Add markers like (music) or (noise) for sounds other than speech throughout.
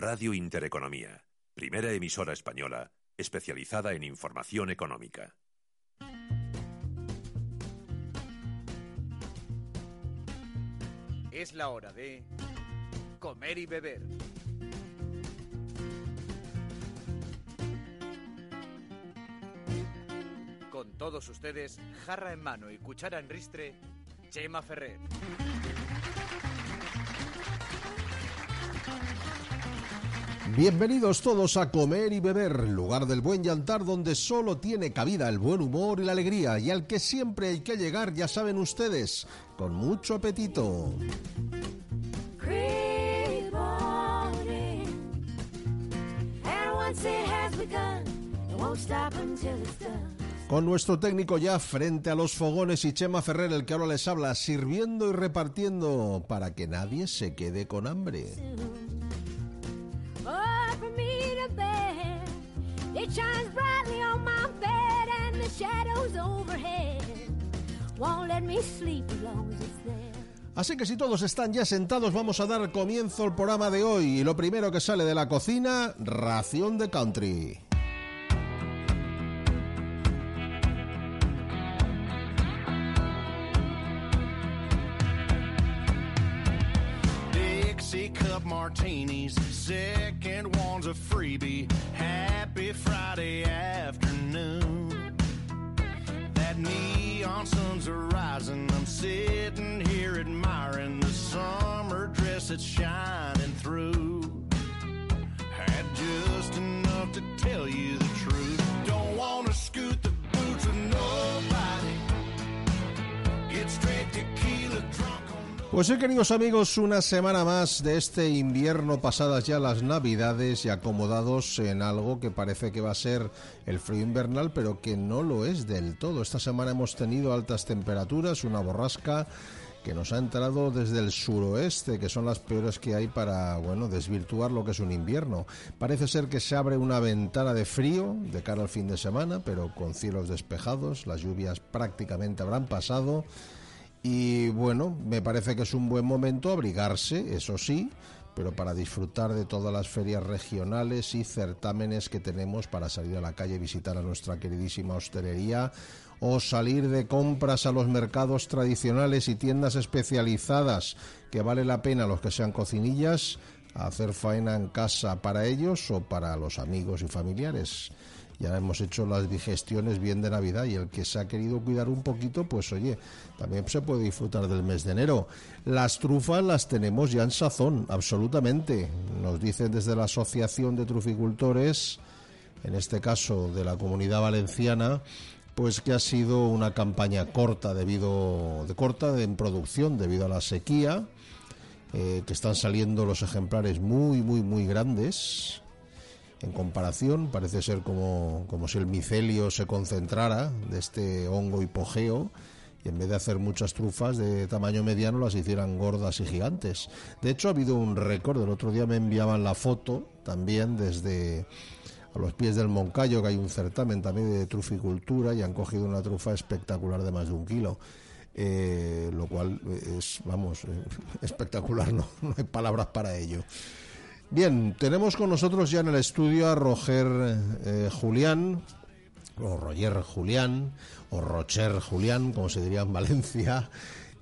Radio Intereconomía, primera emisora española especializada en información económica. Es la hora de comer y beber. Con todos ustedes, jarra en mano y cuchara en ristre, Chema Ferrer. Bienvenidos todos a Comer y Beber, lugar del buen llantar donde solo tiene cabida el buen humor y la alegría y al que siempre hay que llegar, ya saben ustedes, con mucho apetito. Con nuestro técnico ya frente a los fogones y Chema Ferrer, el que ahora les habla, sirviendo y repartiendo para que nadie se quede con hambre. Así que si todos están ya sentados, vamos a dar comienzo al programa de hoy. Y lo primero que sale de la cocina, ración de country. Martinis, second one's a freebie. Happy Friday afternoon. That neon sun's are rising. I'm sitting here admiring the summer dress that's shining through. Had just enough to tell you Pues sí, queridos amigos, una semana más de este invierno, pasadas ya las navidades y acomodados en algo que parece que va a ser el frío invernal, pero que no lo es del todo. Esta semana hemos tenido altas temperaturas, una borrasca que nos ha entrado desde el suroeste, que son las peores que hay para, bueno, desvirtuar lo que es un invierno. Parece ser que se abre una ventana de frío de cara al fin de semana, pero con cielos despejados, las lluvias prácticamente habrán pasado. Y bueno, me parece que es un buen momento abrigarse, eso sí, pero para disfrutar de todas las ferias regionales y certámenes que tenemos para salir a la calle y visitar a nuestra queridísima hostelería o salir de compras a los mercados tradicionales y tiendas especializadas que vale la pena los que sean cocinillas hacer faena en casa para ellos o para los amigos y familiares. Ya hemos hecho las digestiones bien de Navidad y el que se ha querido cuidar un poquito, pues oye, también se puede disfrutar del mes de enero. Las trufas las tenemos ya en sazón, absolutamente. Nos dicen desde la Asociación de Truficultores, en este caso de la Comunidad Valenciana, pues que ha sido una campaña corta debido de corta en producción debido a la sequía, eh, que están saliendo los ejemplares muy muy muy grandes en comparación, parece ser como, como si el micelio se concentrara de este hongo hipogeo y en vez de hacer muchas trufas de tamaño mediano las hicieran gordas y gigantes. De hecho ha habido un récord, el otro día me enviaban la foto también desde a los pies del Moncayo, que hay un certamen también de truficultura y han cogido una trufa espectacular de más de un kilo. Eh, lo cual es, vamos, eh, (laughs) espectacular, no, no hay palabras para ello. Bien, tenemos con nosotros ya en el estudio a Roger eh, Julián, o Roger Julián, o Rocher Julián, como se diría en Valencia,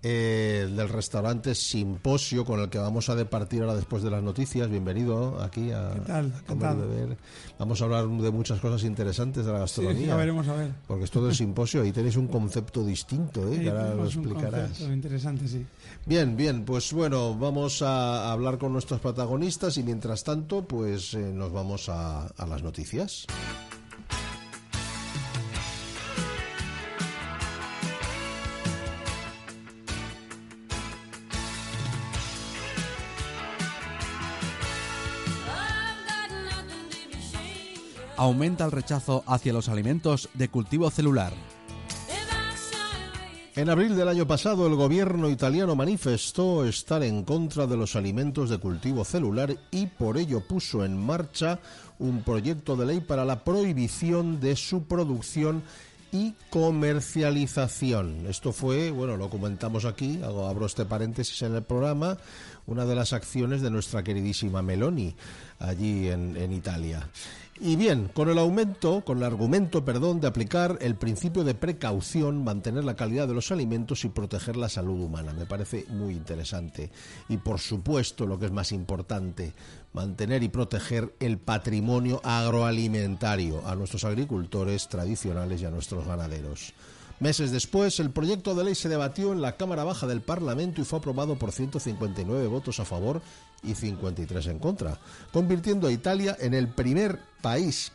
eh, del restaurante Simposio, con el que vamos a departir ahora después de las noticias. Bienvenido aquí a, ¿Qué tal? a Comer y Encantado. Beber. Vamos a hablar de muchas cosas interesantes de la gastronomía. Sí, ya veremos a ver. Porque esto del simposio, ahí tenéis un concepto distinto, ¿eh? Sí, que ahora lo un explicarás. concepto interesante, sí. Bien, bien, pues bueno, vamos a hablar con nuestros protagonistas y mientras tanto, pues eh, nos vamos a, a las noticias. Aumenta el rechazo hacia los alimentos de cultivo celular. En abril del año pasado, el gobierno italiano manifestó estar en contra de los alimentos de cultivo celular y por ello puso en marcha un proyecto de ley para la prohibición de su producción y comercialización. Esto fue, bueno, lo comentamos aquí, abro este paréntesis en el programa, una de las acciones de nuestra queridísima Meloni allí en Italia. Y bien, con el aumento, con el argumento, perdón, de aplicar el principio de precaución, mantener la calidad de los alimentos y proteger la salud humana. Me parece muy interesante. Y por supuesto, lo que es más importante, mantener y proteger el patrimonio agroalimentario a nuestros agricultores tradicionales y a nuestros ganaderos. Meses después, el proyecto de ley se debatió en la Cámara Baja del Parlamento y fue aprobado por 159 votos a favor y 53 en contra, convirtiendo a Italia en el primer país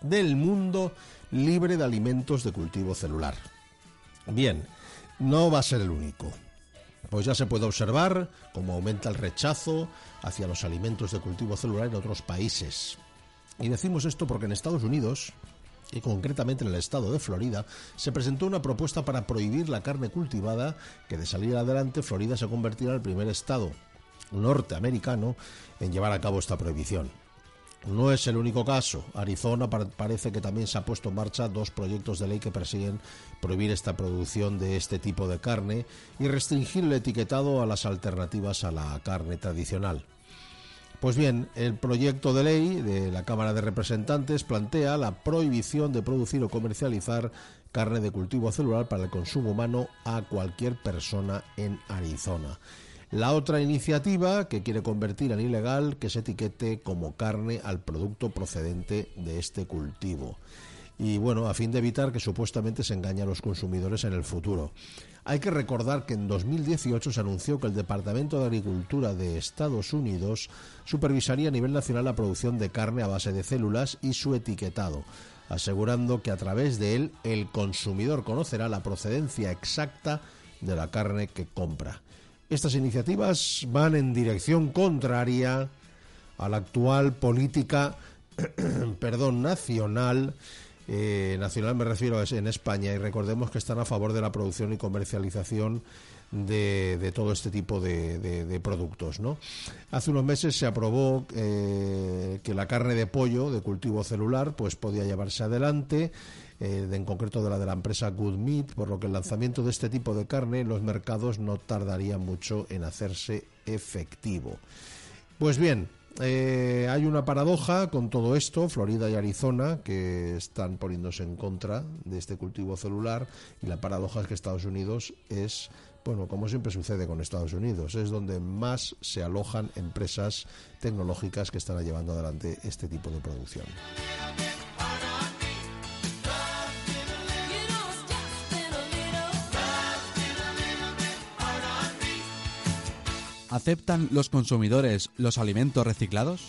del mundo libre de alimentos de cultivo celular. Bien, no va a ser el único. Pues ya se puede observar cómo aumenta el rechazo hacia los alimentos de cultivo celular en otros países. Y decimos esto porque en Estados Unidos, y concretamente en el estado de Florida, se presentó una propuesta para prohibir la carne cultivada, que de salir adelante Florida se convertirá en el primer estado norteamericano en llevar a cabo esta prohibición. No es el único caso. Arizona parece que también se ha puesto en marcha dos proyectos de ley que persiguen prohibir esta producción de este tipo de carne y restringir el etiquetado a las alternativas a la carne tradicional. Pues bien, el proyecto de ley de la Cámara de Representantes plantea la prohibición de producir o comercializar carne de cultivo celular para el consumo humano a cualquier persona en Arizona. La otra iniciativa que quiere convertir en ilegal que se etiquete como carne al producto procedente de este cultivo. Y bueno, a fin de evitar que supuestamente se engañe a los consumidores en el futuro. Hay que recordar que en 2018 se anunció que el Departamento de Agricultura de Estados Unidos supervisaría a nivel nacional la producción de carne a base de células y su etiquetado, asegurando que a través de él el consumidor conocerá la procedencia exacta de la carne que compra. Estas iniciativas van en dirección contraria a la actual política (clears throat) perdón, nacional eh, nacional me refiero a en España y recordemos que están a favor de la producción y comercialización de, todo este tipo de, productos. ¿no? Hace unos meses se aprobó eh, que la carne de pollo de cultivo celular pues podía llevarse adelante. Eh, en concreto de la de la empresa Good Meat, por lo que el lanzamiento de este tipo de carne en los mercados no tardaría mucho en hacerse efectivo. Pues bien, eh, hay una paradoja con todo esto, Florida y Arizona, que están poniéndose en contra de este cultivo celular, y la paradoja es que Estados Unidos es, bueno, como siempre sucede con Estados Unidos, es donde más se alojan empresas tecnológicas que están llevando adelante este tipo de producción. ¿Aceptan los consumidores los alimentos reciclados?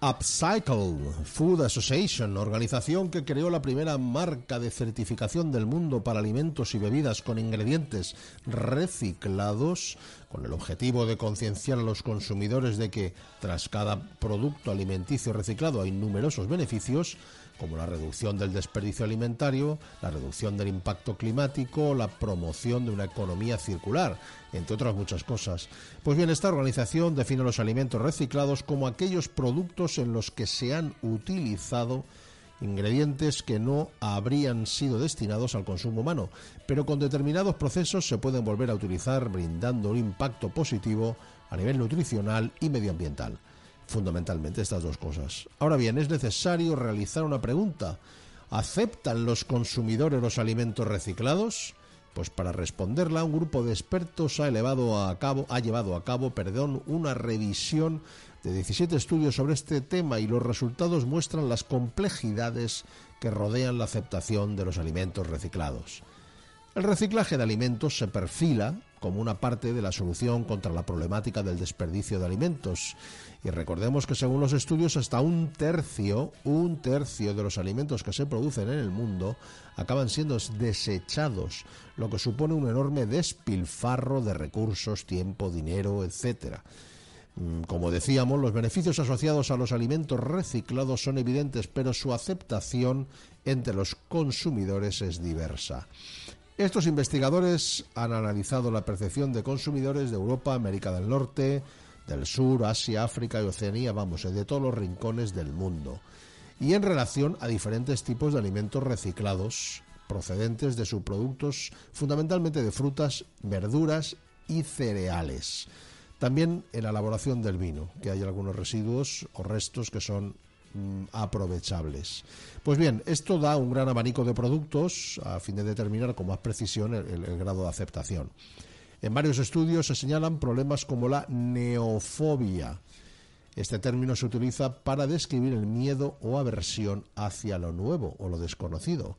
Upcycle Food Association, organización que creó la primera marca de certificación del mundo para alimentos y bebidas con ingredientes reciclados, con el objetivo de concienciar a los consumidores de que tras cada producto alimenticio reciclado hay numerosos beneficios, como la reducción del desperdicio alimentario, la reducción del impacto climático, la promoción de una economía circular, entre otras muchas cosas. Pues bien, esta organización define los alimentos reciclados como aquellos productos en los que se han utilizado ingredientes que no habrían sido destinados al consumo humano, pero con determinados procesos se pueden volver a utilizar brindando un impacto positivo a nivel nutricional y medioambiental fundamentalmente estas dos cosas. Ahora bien, es necesario realizar una pregunta. ¿Aceptan los consumidores los alimentos reciclados? Pues para responderla, un grupo de expertos ha, elevado a cabo, ha llevado a cabo perdón, una revisión de 17 estudios sobre este tema y los resultados muestran las complejidades que rodean la aceptación de los alimentos reciclados. El reciclaje de alimentos se perfila como una parte de la solución contra la problemática del desperdicio de alimentos. Y recordemos que según los estudios hasta un tercio, un tercio de los alimentos que se producen en el mundo acaban siendo desechados, lo que supone un enorme despilfarro de recursos, tiempo, dinero, etcétera. Mm, como decíamos, los beneficios asociados a los alimentos reciclados son evidentes, pero su aceptación entre los consumidores es diversa. Estos investigadores han analizado la percepción de consumidores de Europa, América del Norte, del Sur, Asia, África y Oceanía, vamos, de todos los rincones del mundo. y en relación a diferentes tipos de alimentos reciclados procedentes de subproductos fundamentalmente de frutas, verduras y cereales. También en la elaboración del vino, que hay algunos residuos o restos que son mm, aprovechables. Pues bien, esto da un gran abanico de productos a fin de determinar con más precisión el, el- el grado de aceptación. En varios estudios se señalan problemas como la neofobia. Este término se utiliza para describir el miedo o aversión hacia lo nuevo o lo desconocido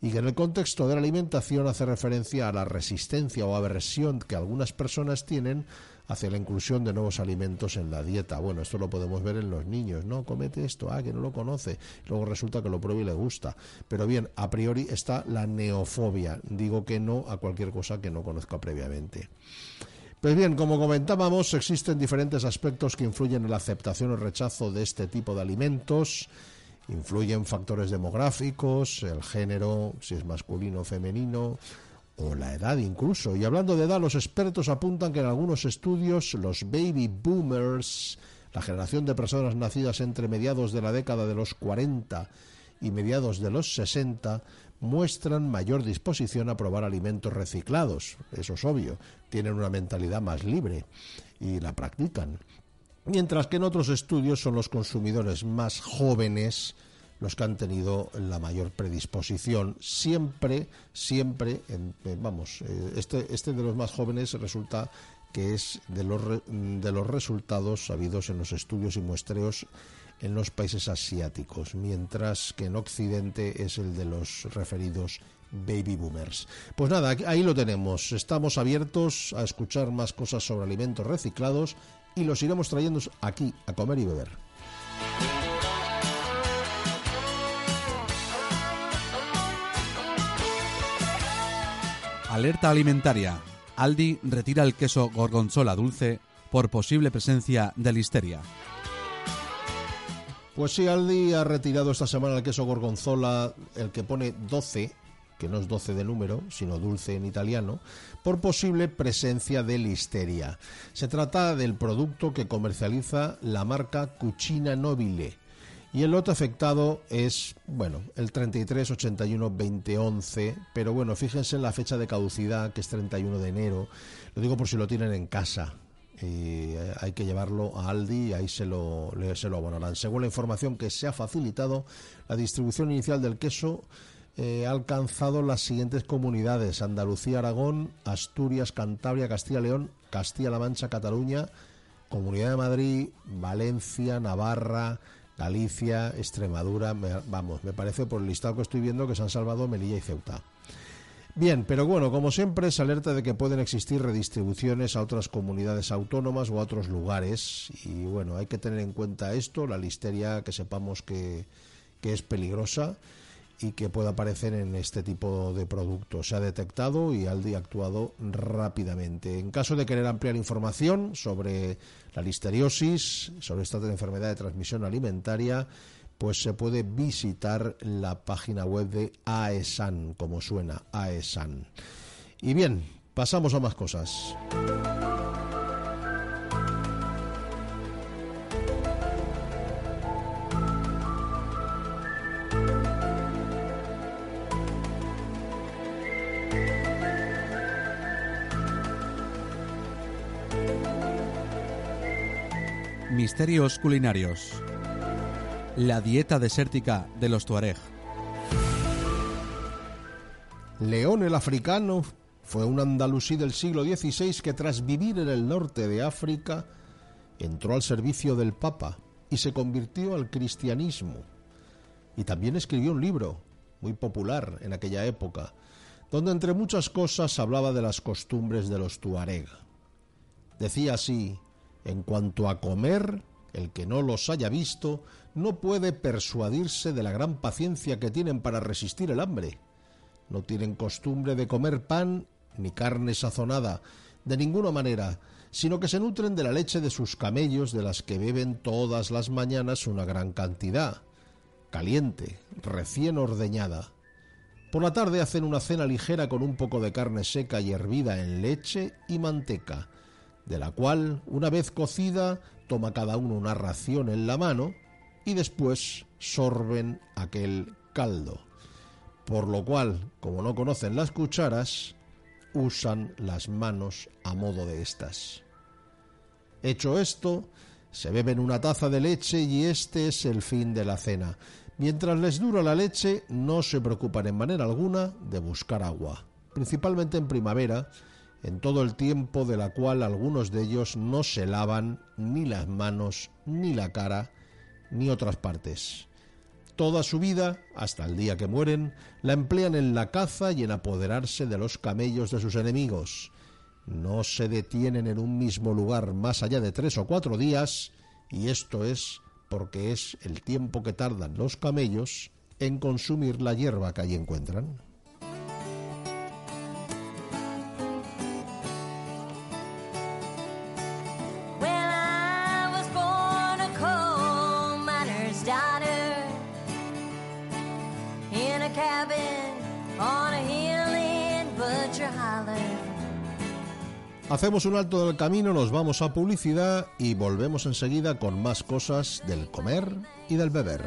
y que en el contexto de la alimentación hace referencia a la resistencia o aversión que algunas personas tienen hacia la inclusión de nuevos alimentos en la dieta. Bueno, esto lo podemos ver en los niños, ¿no? Comete esto, ah, que no lo conoce, luego resulta que lo prueba y le gusta. Pero bien, a priori está la neofobia, digo que no a cualquier cosa que no conozca previamente. Pues bien, como comentábamos, existen diferentes aspectos que influyen en la aceptación o rechazo de este tipo de alimentos. Influyen factores demográficos, el género, si es masculino o femenino, o la edad incluso. Y hablando de edad, los expertos apuntan que en algunos estudios los baby boomers, la generación de personas nacidas entre mediados de la década de los 40 y mediados de los 60, muestran mayor disposición a probar alimentos reciclados. Eso es obvio. Tienen una mentalidad más libre y la practican. Mientras que en otros estudios son los consumidores más jóvenes los que han tenido la mayor predisposición. Siempre, siempre, en- vamos, eh, este, este de los más jóvenes resulta que es de los, de los resultados sabidos en los estudios y muestreos en los países asiáticos, mientras que en Occidente es el de los referidos baby boomers. Pues nada, ahí lo tenemos. Estamos abiertos a escuchar más cosas sobre alimentos reciclados y los iremos trayendo aquí a comer y beber. Alerta alimentaria. Aldi retira el queso gorgonzola dulce por posible presencia de listeria. Pues sí, Aldi ha retirado esta semana el queso gorgonzola, el que pone 12, que no es 12 de número, sino dulce en italiano, por posible presencia de listeria. Se trata del producto que comercializa la marca Cucina Nobile. Y el lote afectado es, bueno, el 33 81 2011, pero bueno, fíjense en la fecha de caducidad, que es 31 de enero. Lo digo por si lo tienen en casa, eh, hay que llevarlo a Aldi y ahí se lo, se lo abonarán. Según la información que se ha facilitado, la distribución inicial del queso eh, ha alcanzado las siguientes comunidades: Andalucía, Aragón, Asturias, Cantabria, Castilla León, Castilla-La Mancha, Cataluña, Comunidad de Madrid, Valencia, Navarra, Galicia, Extremadura. me- vamos, me parece por el listado que estoy viendo que se han salvado Melilla y Ceuta. Bien, pero bueno, como siempre, se alerta de que pueden existir redistribuciones a otras comunidades autónomas o a otros lugares. Y bueno, hay que tener en cuenta esto, la listeria, que sepamos que, que es peligrosa y que puede aparecer en este tipo de productos. Se ha detectado y Aldi ha actuado rápidamente. En caso de querer ampliar información sobre la listeriosis, sobre esta enfermedad de transmisión alimentaria, pues se puede visitar la página web de AESAN, como suena, AESAN. Y bien, pasamos a más cosas. Misterios culinarios. La dieta desértica de los Tuareg. León el africano fue un andalusí del siglo XVI que tras vivir en el norte de África entró al servicio del Papa y se convirtió al cristianismo. Y también escribió un libro muy popular en aquella época, donde entre muchas cosas hablaba de las costumbres de los tuareg. Decía así, en cuanto a comer, el que no los haya visto no puede persuadirse de la gran paciencia que tienen para resistir el hambre. No tienen costumbre de comer pan ni carne sazonada, de ninguna manera, sino que se nutren de la leche de sus camellos, de las que beben todas las mañanas una gran cantidad, caliente, recién ordeñada. Por la tarde hacen una cena ligera con un poco de carne seca y hervida en leche y manteca, de la cual, una vez cocida, toma cada uno una ración en la mano y después sorben aquel caldo. Por lo cual, como no conocen las cucharas, usan las manos a modo de estas. Hecho esto, se beben una taza de leche y este es el fin de la cena. Mientras les dura la leche, no se preocupan en manera alguna de buscar agua, principalmente en primavera, en todo el tiempo de la cual algunos de ellos no se lavan ni las manos, ni la cara, ni otras partes. Toda su vida, hasta el día que mueren, la emplean en la caza y en apoderarse de los camellos de sus enemigos. No se detienen en un mismo lugar más allá de tres o cuatro días, y esto es porque es el tiempo que tardan los camellos en consumir la hierba que allí encuentran. Hacemos un alto del camino, nos vamos a publicidad y volvemos enseguida con más cosas del comer y del beber.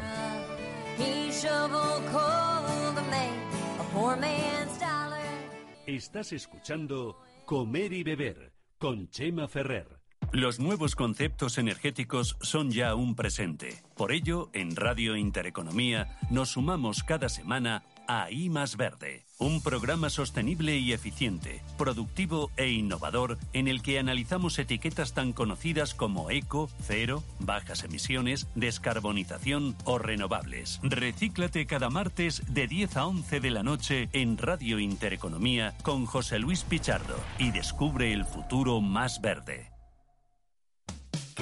Estás escuchando Comer y Beber con Chema Ferrer. Los nuevos conceptos energéticos son ya un presente. Por ello, en Radio Intereconomía nos sumamos cada semana a I más Verde, un programa sostenible y eficiente, productivo e innovador en el que analizamos etiquetas tan conocidas como eco, cero, bajas emisiones, descarbonización o renovables. Recíclate cada martes de 10 a 11 de la noche en Radio Intereconomía con José Luis Pichardo y descubre el futuro más verde.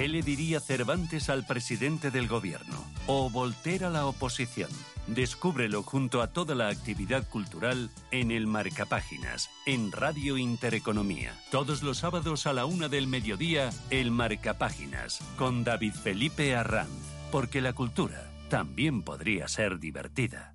¿Qué le diría Cervantes al presidente del gobierno? ¿O Voltaire a la oposición? Descúbrelo junto a toda la actividad cultural en el Marcapáginas, en Radio Intereconomía. Todos los sábados a la una del mediodía, el Marcapáginas, con David Felipe Arranz. Porque la cultura también podría ser divertida.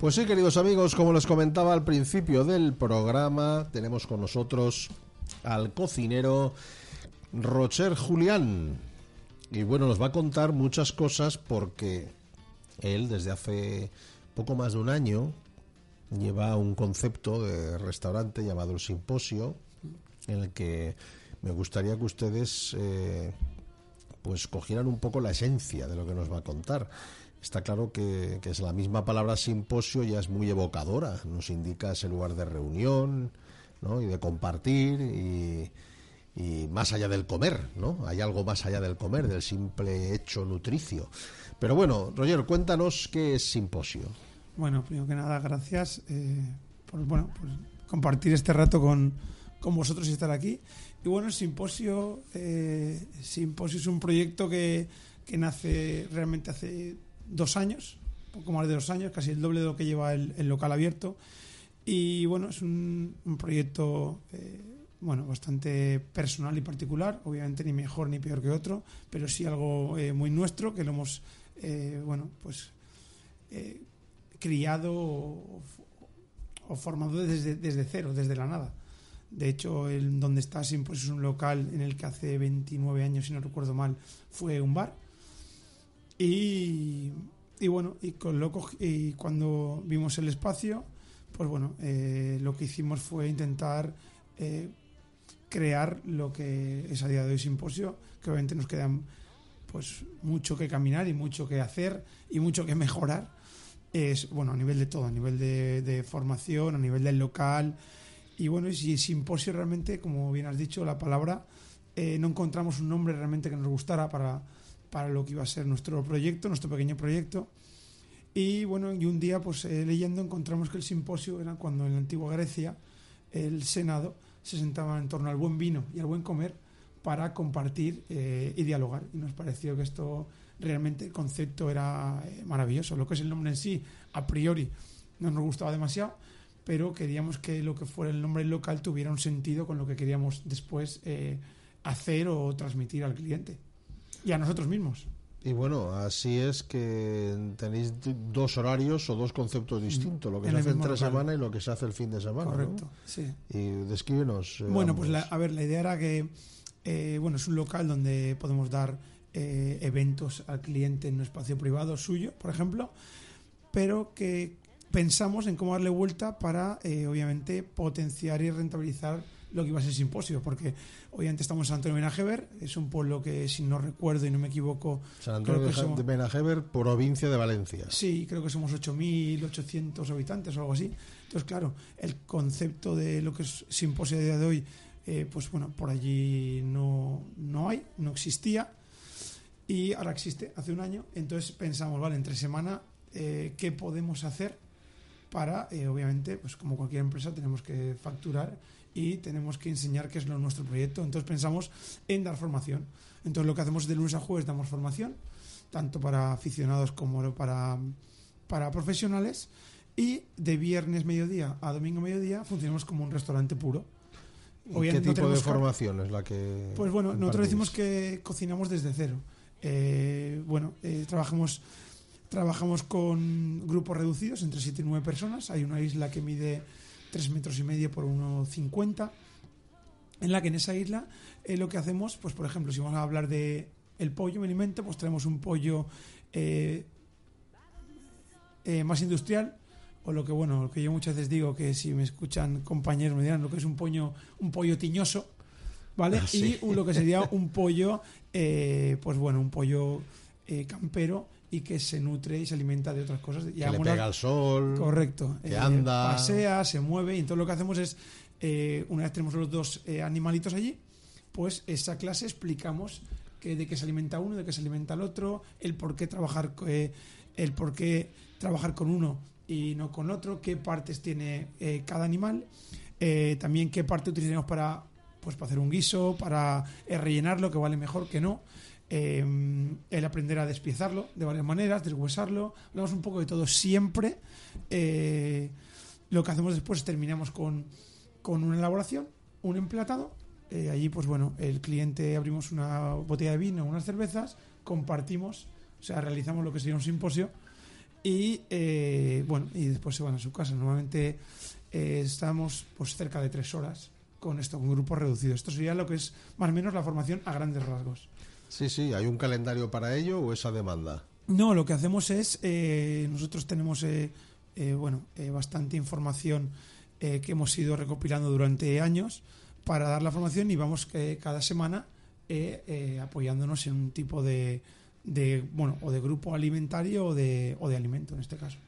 Pues sí, queridos amigos, como les comentaba al principio del programa, tenemos con nosotros al cocinero Rocher Julián. Y bueno, nos va a contar muchas cosas porque él desde hace poco más de un año lleva un concepto de restaurante llamado el Simposio, en el que me gustaría que ustedes eh, pues cogieran un poco la esencia de lo que nos va a contar. Está claro que, que es la misma palabra simposio ya es muy evocadora, nos indica ese lugar de reunión ¿no? y de compartir y, más allá del comer, ¿no? Hay algo más allá del comer, del simple hecho nutricio. Pero bueno, Roger, cuéntanos qué es simposio. Bueno, primero que nada, gracias eh, por bueno, pues, compartir este rato con, con vosotros y estar aquí. Y bueno, Simposio, eh, Simposio es un proyecto que, que nace realmente hace dos años, poco más de dos años, casi el doble de lo que lleva el, el local abierto. Y bueno, es un, un proyecto eh, bueno, bastante personal y particular, obviamente ni mejor ni peor que otro, pero sí algo eh, muy nuestro que lo hemos, eh, bueno, pues eh, criado o, o formado desde, desde cero, desde la nada. De hecho, el donde está Simposio es un local en el que hace 29 años, si no recuerdo mal, fue un bar. Y, y bueno, y, con lo y cuando vimos el espacio, pues bueno, eh, lo que hicimos fue intentar eh, crear lo que es a día de hoy Simposio, que obviamente nos quedan pues mucho que caminar y mucho que hacer y mucho que mejorar. Es, bueno, a nivel de todo, a nivel de, de formación, a nivel del local. Y bueno, y si Simposio realmente, como bien has dicho, la palabra, eh, no encontramos un nombre realmente que nos gustara para, para lo que iba a ser nuestro proyecto, nuestro pequeño proyecto. Y bueno, y un día, pues eh, leyendo, encontramos que el simposio era cuando en la antigua Grecia el Senado se sentaba en torno al buen vino y al buen comer para compartir eh, y dialogar. Y nos pareció que esto realmente el concepto era eh, maravilloso. Lo que es el nombre en sí, a priori, no nos gustaba demasiado, pero queríamos que lo que fuera el nombre local tuviera un sentido con lo que queríamos después hacer o transmitir al cliente y a nosotros mismos. Y bueno, así es que tenéis dos horarios o dos conceptos distintos, lo que En se hace entre local. semana y lo que se hace el fin de semana. ¿no? Correcto, sí. Y descríbenos. eh, Bueno, pues la- a ver, la idea era que, eh, bueno, es un local donde podemos dar eh, eventos al cliente en un espacio privado suyo, por ejemplo, pero que pensamos en cómo darle vuelta para, eh, obviamente, potenciar y rentabilizar lo que iba a ser simposio, porque obviamente estamos en San Antonio de Benajever, es un pueblo que, si no recuerdo y no me equivoco, San creo Antonio que somos- de Benajever, provincia de Valencia. Sí, creo que somos 8.800 habitantes o algo así. Entonces, claro, el concepto de lo que es simposio a día de hoy, eh, pues bueno, por allí no, no hay, no existía. Y ahora existe, hace un año. Entonces pensamos, vale, entre semana, eh, ¿qué podemos hacer para, eh, obviamente, pues como cualquier empresa, tenemos que facturar y tenemos que enseñar qué es lo nuestro proyecto. Entonces pensamos en dar formación. Entonces lo que hacemos de lunes a jueves damos formación, tanto para aficionados como para, para profesionales. Y de viernes mediodía a domingo mediodía funcionamos como un restaurante puro. ¿Y qué Obviamente no tipo de formación es la que.? pues bueno, nosotros decimos que cocinamos desde cero. Eh, bueno, eh, trabajamos, trabajamos con grupos reducidos, entre 7 y 9 personas. Hay una isla que mide 3 metros y medio por 1,50. En la que en esa isla eh, lo que hacemos, pues por ejemplo, si vamos a hablar de el pollo, me alimento, pues traemos un pollo eh, eh, más industrial, o lo que bueno, lo que yo muchas veces digo que si me escuchan compañeros me dirán lo que es un pollo, un pollo tiñoso, ¿vale? Ah, sí. Y lo que sería (laughs) un pollo, eh, pues bueno, un pollo eh, campero y que se nutre y se alimenta de otras cosas. Que le pega al sol. Correcto. Que Eh, anda. Pasea, se mueve y entonces lo que hacemos es, eh, una vez tenemos los dos eh, animalitos allí, pues esa clase explicamos que de qué se alimenta uno, de qué se alimenta el otro, el por qué trabajar, eh, el por qué trabajar con uno y no con otro, qué partes tiene eh, cada animal, eh, también qué parte utilizaremos para, pues, para hacer un guiso, para rellenarlo, que vale mejor que no. Eh, el aprender a despiezarlo de varias maneras, deshuesarlo, hablamos un poco de todo siempre. eh, lo que hacemos después es terminamos con, con una elaboración, un emplatado. eh, allí, pues bueno, el cliente abrimos una botella de vino, unas cervezas, compartimos, o sea, realizamos lo que sería un simposio y eh, bueno, y después se van a su casa. Normalmente estamos pues cerca de tres horas con esto, con grupos reducidos. Esto sería lo que es más o menos la formación a grandes rasgos. Sí, sí, ¿hay un calendario para ello o esa demanda? No, lo que hacemos es, eh, nosotros tenemos, eh, eh, bueno, eh, bastante información eh, que hemos ido recopilando durante años para dar la formación y vamos cada semana apoyándonos en un tipo de, de, bueno, o de grupo alimentario o de, o de alimento en este caso.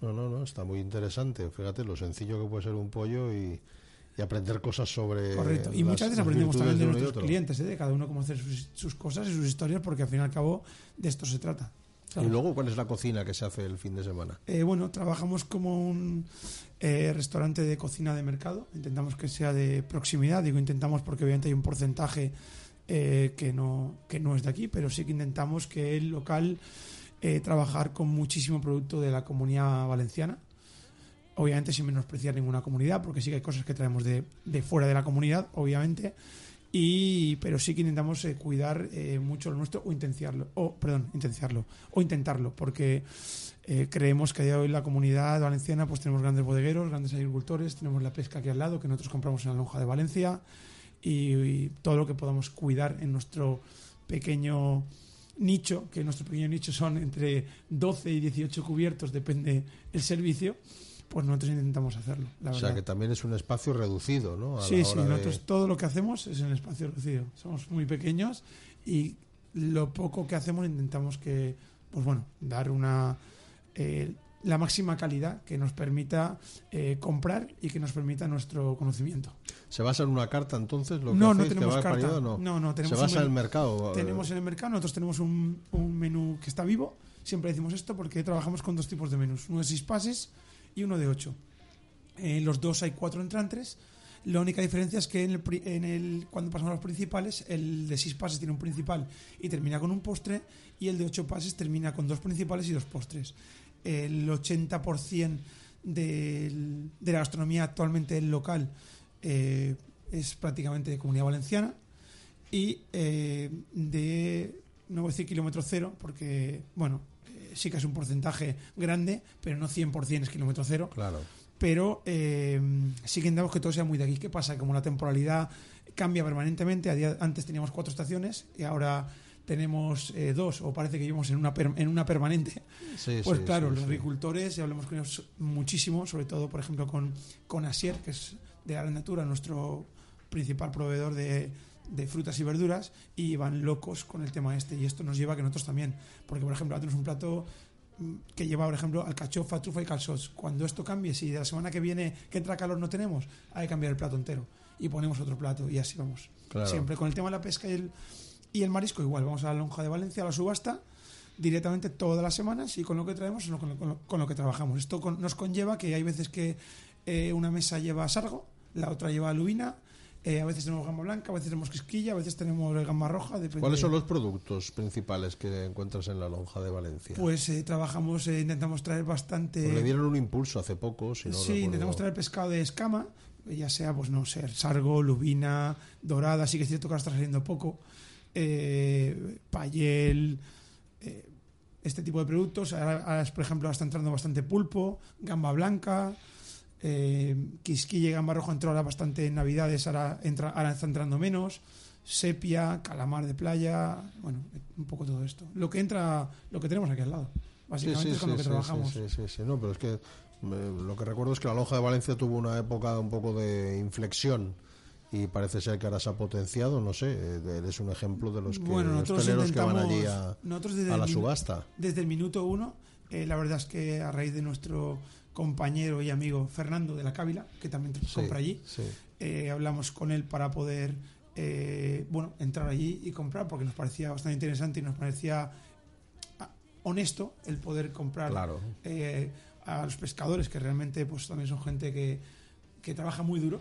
No, no, no, está muy interesante. Fíjate lo sencillo que puede ser un pollo y, y aprender cosas sobre. Correcto. Y muchas veces aprendemos también de nuestros otro. clientes, ¿eh? de cada uno cómo hacer sus, sus cosas y sus historias, porque al fin y al cabo de esto se trata. Y luego, ¿cuál es la cocina que se hace el fin de semana? Eh, bueno, trabajamos como un eh, restaurante de cocina de mercado. Intentamos que sea de proximidad. Digo intentamos porque obviamente hay un porcentaje eh, que, no, que no es de aquí, pero sí que intentamos que el local trabajar con muchísimo producto de la comunidad valenciana. Obviamente sin menospreciar ninguna comunidad, porque sí que hay cosas que traemos de, de fuera de la comunidad, obviamente. Y, pero sí que intentamos eh, cuidar eh, mucho lo nuestro o intenciarlo, o perdón, intenciarlo, o intentarlo, porque eh, creemos que día de hoy la comunidad valenciana pues tenemos grandes bodegueros, grandes agricultores, tenemos la pesca aquí al lado que nosotros compramos en la lonja de Valencia y, y todo lo que podamos cuidar en nuestro pequeño nicho, que nuestro pequeño nicho son entre 12 y 18 cubiertos, depende el servicio, pues nosotros intentamos hacerlo. La O verdad. sea, que también es un espacio reducido, ¿no? A Sí, sí, de- nosotros todo lo que hacemos es en espacio reducido. Somos muy pequeños y lo poco que hacemos intentamos que, pues bueno, dar una eh, la máxima calidad que nos permita eh, comprar y que nos permita nuestro conocimiento. ¿Se basa en una carta entonces? Lo que No, no tenemos carta. No. No, no, tenemos Se basa en el mercado. Tenemos en el mercado, nosotros tenemos un, un menú que está vivo. Siempre decimos esto porque trabajamos con dos tipos de menús, uno seis pases y uno de ocho. En los dos hay cuatro entrantes. La única diferencia es que en el, cuando pasamos a los principales, el de seis pases tiene un principal y termina con un postre, y el de ocho pases termina con dos principales y dos postres. El 80% del- de la gastronomía actualmente local eh, es prácticamente de comunidad valenciana y eh, de, no voy a decir kilómetro cero, porque, bueno, sí que es un porcentaje grande, pero no 100% es kilómetro cero. Claro. Pero eh, sí que intentamos que todo sea muy de aquí. ¿Qué pasa? Como la temporalidad cambia permanentemente, a día- antes teníamos cuatro estaciones y ahora tenemos eh, dos, o parece que vivimos en una, per- en una permanente. Sí, pues sí, claro, sí, los agricultores, y hablamos con ellos muchísimo, sobre todo, por ejemplo, con, con Asier, que es de Arandatura, nuestro principal proveedor de, de frutas y verduras, y van locos con el tema este. Y esto nos lleva a que nosotros también, porque por ejemplo, ahora tenemos un plato mm, que lleva, por ejemplo, alcachofa, trufa y calzots. Cuando esto cambie, si de la semana que viene, que entra calor, no tenemos, hay que cambiar el plato entero. Y ponemos otro plato, y así vamos. Claro. Siempre con el tema de la pesca y el, y el marisco, igual. Vamos a la lonja de Valencia, a la subasta, directamente todas las semanas y con lo que traemos con lo, con lo- con lo que trabajamos. Esto con- nos conlleva que hay veces que eh, una mesa lleva sargo, la otra lleva lubina, eh, a veces tenemos gamba blanca, a veces tenemos quisquilla, a veces tenemos gamba roja. depende- ¿Cuáles son los productos principales que encuentras en la lonja de Valencia? Pues eh, trabajamos, eh, intentamos traer bastante... Pues le dieron un impulso hace poco, si no sí, recuerdo. intentamos traer pescado de escama, ya sea, pues no sé, sargo, lubina, dorada, sí que es cierto que ahora está saliendo poco, eh, payel, eh, este tipo de productos. Ahora, ahora, por ejemplo, ahora está entrando bastante pulpo, gamba blanca, eh, quisquilla y gamba roja entró ahora bastante en Navidades, ahora, entra, ahora está entrando menos. Sepia, calamar de playa, bueno, un poco todo esto. Lo que entra, lo que tenemos aquí al lado. Básicamente Sí, sí, es con lo sí, que sí, trabajamos. Sí, sí, sí. No, pero es que eh, lo que recuerdo es que la lonja de Valencia tuvo una época un poco de inflexión y parece ser que ahora se ha potenciado, no sé, eh, eres un ejemplo de los que Bueno, nosotros hosteleros que van allí a, a la subasta. Desde el minuto uno, eh, la verdad es que a raíz de nuestro compañero y amigo Fernando de la Cávila, que también Sí, compra allí, sí. eh, hablamos con él para poder eh, bueno, entrar allí y comprar, porque nos parecía bastante interesante y nos parecía ah, honesto el poder comprar Claro. eh, a los pescadores, que realmente pues también son gente que, que trabaja muy duro.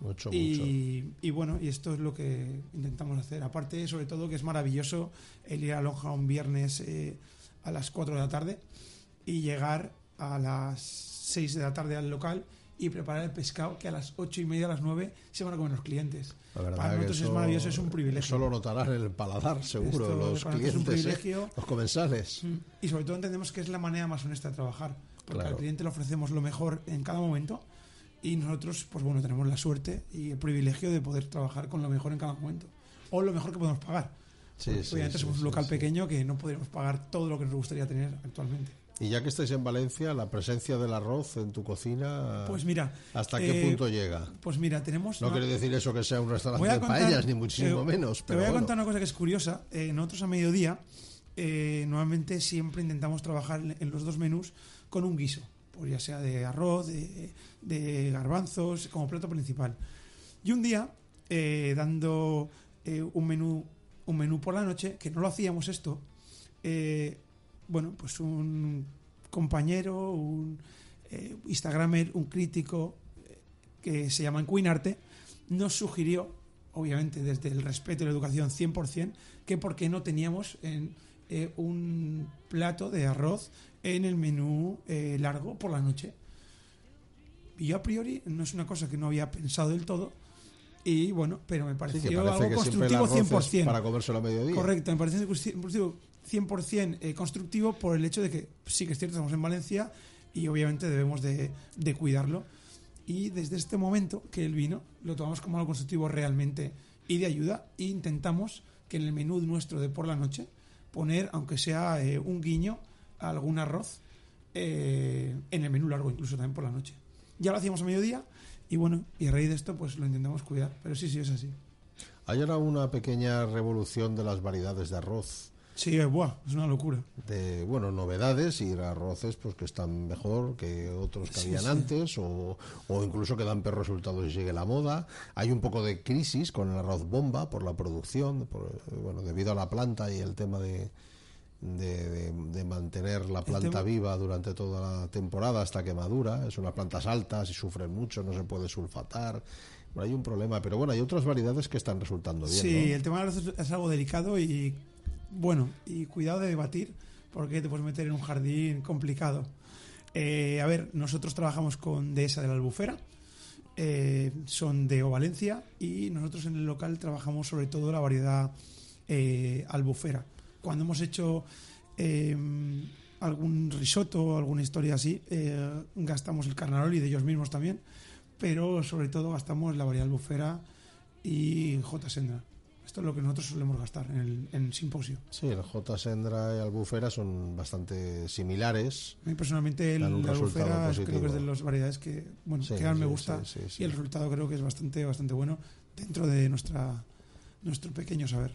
Mucho, y, y bueno, y esto es lo que intentamos hacer. Aparte, sobre todo, que es maravilloso el ir a Lonja un viernes a las 4 de la tarde y llegar a las 6 de la tarde al local y preparar el pescado que a las 8 y media, a las 9 se van a comer los clientes. La verdad Para que nosotros es maravilloso, es un privilegio. Eso lo notarán en el paladar, seguro, Esto los es un clientes, ¿eh? los comensales. Mm. Y sobre todo entendemos que es la manera más honesta de trabajar. Porque Claro. al cliente le ofrecemos lo mejor en cada momento y nosotros, pues bueno, tenemos la suerte y el privilegio de poder trabajar con lo mejor en cada momento. O lo mejor que podemos pagar. Sí, sí, obviamente sí, somos un local pequeño que no podríamos pagar todo lo que nos gustaría tener actualmente. Y ya que estáis en Valencia, la presencia del arroz en tu cocina, Pues mira, ¿hasta qué eh, punto llega? Pues mira, tenemos... No una- quiere decir eso que sea un restaurante de contar- paellas, ni muchísimo te- menos. Te Pero voy a bueno. contar una cosa que es curiosa. Eh, nosotros a mediodía, eh, normalmente siempre intentamos trabajar en- los dos menús con un guiso, pues ya sea de arroz, de, de garbanzos, como plato principal. Y un día, eh, dando eh, un menú un menú por la noche, que no lo hacíamos esto, eh, bueno, pues un compañero, un eh, Instagramer, un crítico eh, que se llama Encuinarte, nos sugirió, obviamente desde el respeto y la educación 100%, que por qué no teníamos en, eh, un plato de arroz en el menú eh, largo por la noche. Y yo a priori no es una cosa que no había pensado del todo. Y bueno, pero me Sí, pareció que algo que constructivo arroz es 100%. para comérselo a mediodía. Correcto, me parece constructivo 100% eh, constructivo por el hecho de que sí que es cierto, estamos en Valencia y obviamente debemos de, de cuidarlo. Y desde este momento que el vino lo tomamos como algo constructivo realmente y de ayuda e intentamos que en el menú nuestro de por la noche poner, aunque sea eh, un guiño, algún arroz eh, en el menú largo, incluso también por la noche. Ya lo hacíamos a mediodía y bueno, y a raíz de esto pues lo intentamos cuidar. Pero sí, sí, es así. Hay ahora una pequeña revolución de las variedades de arroz. Sí, buah, es una locura. de bueno novedades y arroces pues que están mejor que otros que Sí, habían sí. antes o, o incluso que dan peor resultados y sigue la moda hay un poco de crisis con el arroz bomba por la producción por, bueno debido a la planta y el tema de de, de- de mantener la planta viva durante toda la temporada hasta que madura es unas plantas altas y sufren mucho no se puede sulfatar Bueno, hay un problema pero bueno hay otras variedades que están resultando bien Sí, ¿no? el tema es- es algo delicado y bueno, y cuidado de debatir porque te puedes meter en un jardín complicado. Eh, a ver, nosotros trabajamos con Dehesa de la Albufera, eh, son de Ovalencia y nosotros en el local trabajamos sobre todo la variedad eh, albufera. Cuando hemos hecho eh, algún risotto o alguna historia así, gastamos el carnaroli de ellos mismos también, pero sobre todo gastamos la variedad albufera y J. Sendra. Esto es lo que nosotros solemos gastar en el en simposio. Sí, el J. Sendra y Albufera son bastante similares. A mí personalmente el la albufera creo que es de las variedades que, bueno, Sí, que más me sí, gusta sí, y el resultado creo que es bastante bastante bueno dentro de nuestra nuestro pequeño saber.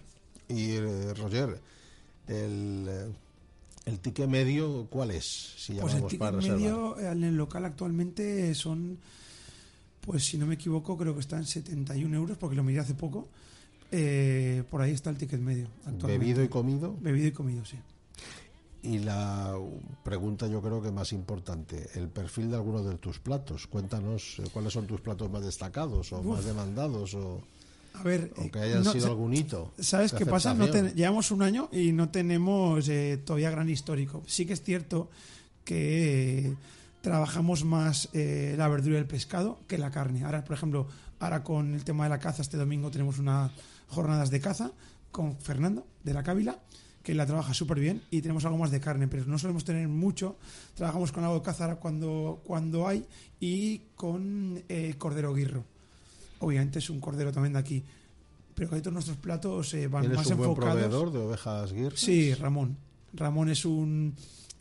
Y eh, Roger, el, eh, el ticket medio, ¿cuál es? Si Pues el para ticket reservar. medio en el local actualmente son, pues si no me equivoco, creo que está en 71 euros, porque lo miré hace poco. Eh, por ahí está el ticket medio. actualmente. Bebido y comido. Bebido y comido, sí. Y la pregunta yo creo que más importante, el perfil de algunos de tus platos. Cuéntanos eh, cuáles son tus platos más destacados o Uf. más demandados o, A ver, o eh, que hayan no, sido algún hito. ¿Sabes qué pasa? No aceptación. ten- llevamos un año y no tenemos eh, todavía gran histórico. Sí que es cierto que eh, trabajamos más eh, la verdura y el pescado que la carne. Ahora, por ejemplo, ahora con el tema de la caza, este domingo tenemos unas jornadas de caza con Fernando de la Cávila, que la trabaja súper bien y tenemos algo más de carne, pero no solemos tener mucho. Trabajamos con algo de caza cuando, cuando hay y con eh, cordero guirro. Obviamente es un cordero también de aquí. Pero casi todos nuestros platos eh, van ¿Tienes más un buen enfocados. proveedor de ovejas guirras? Sí, Ramón. Ramón es un,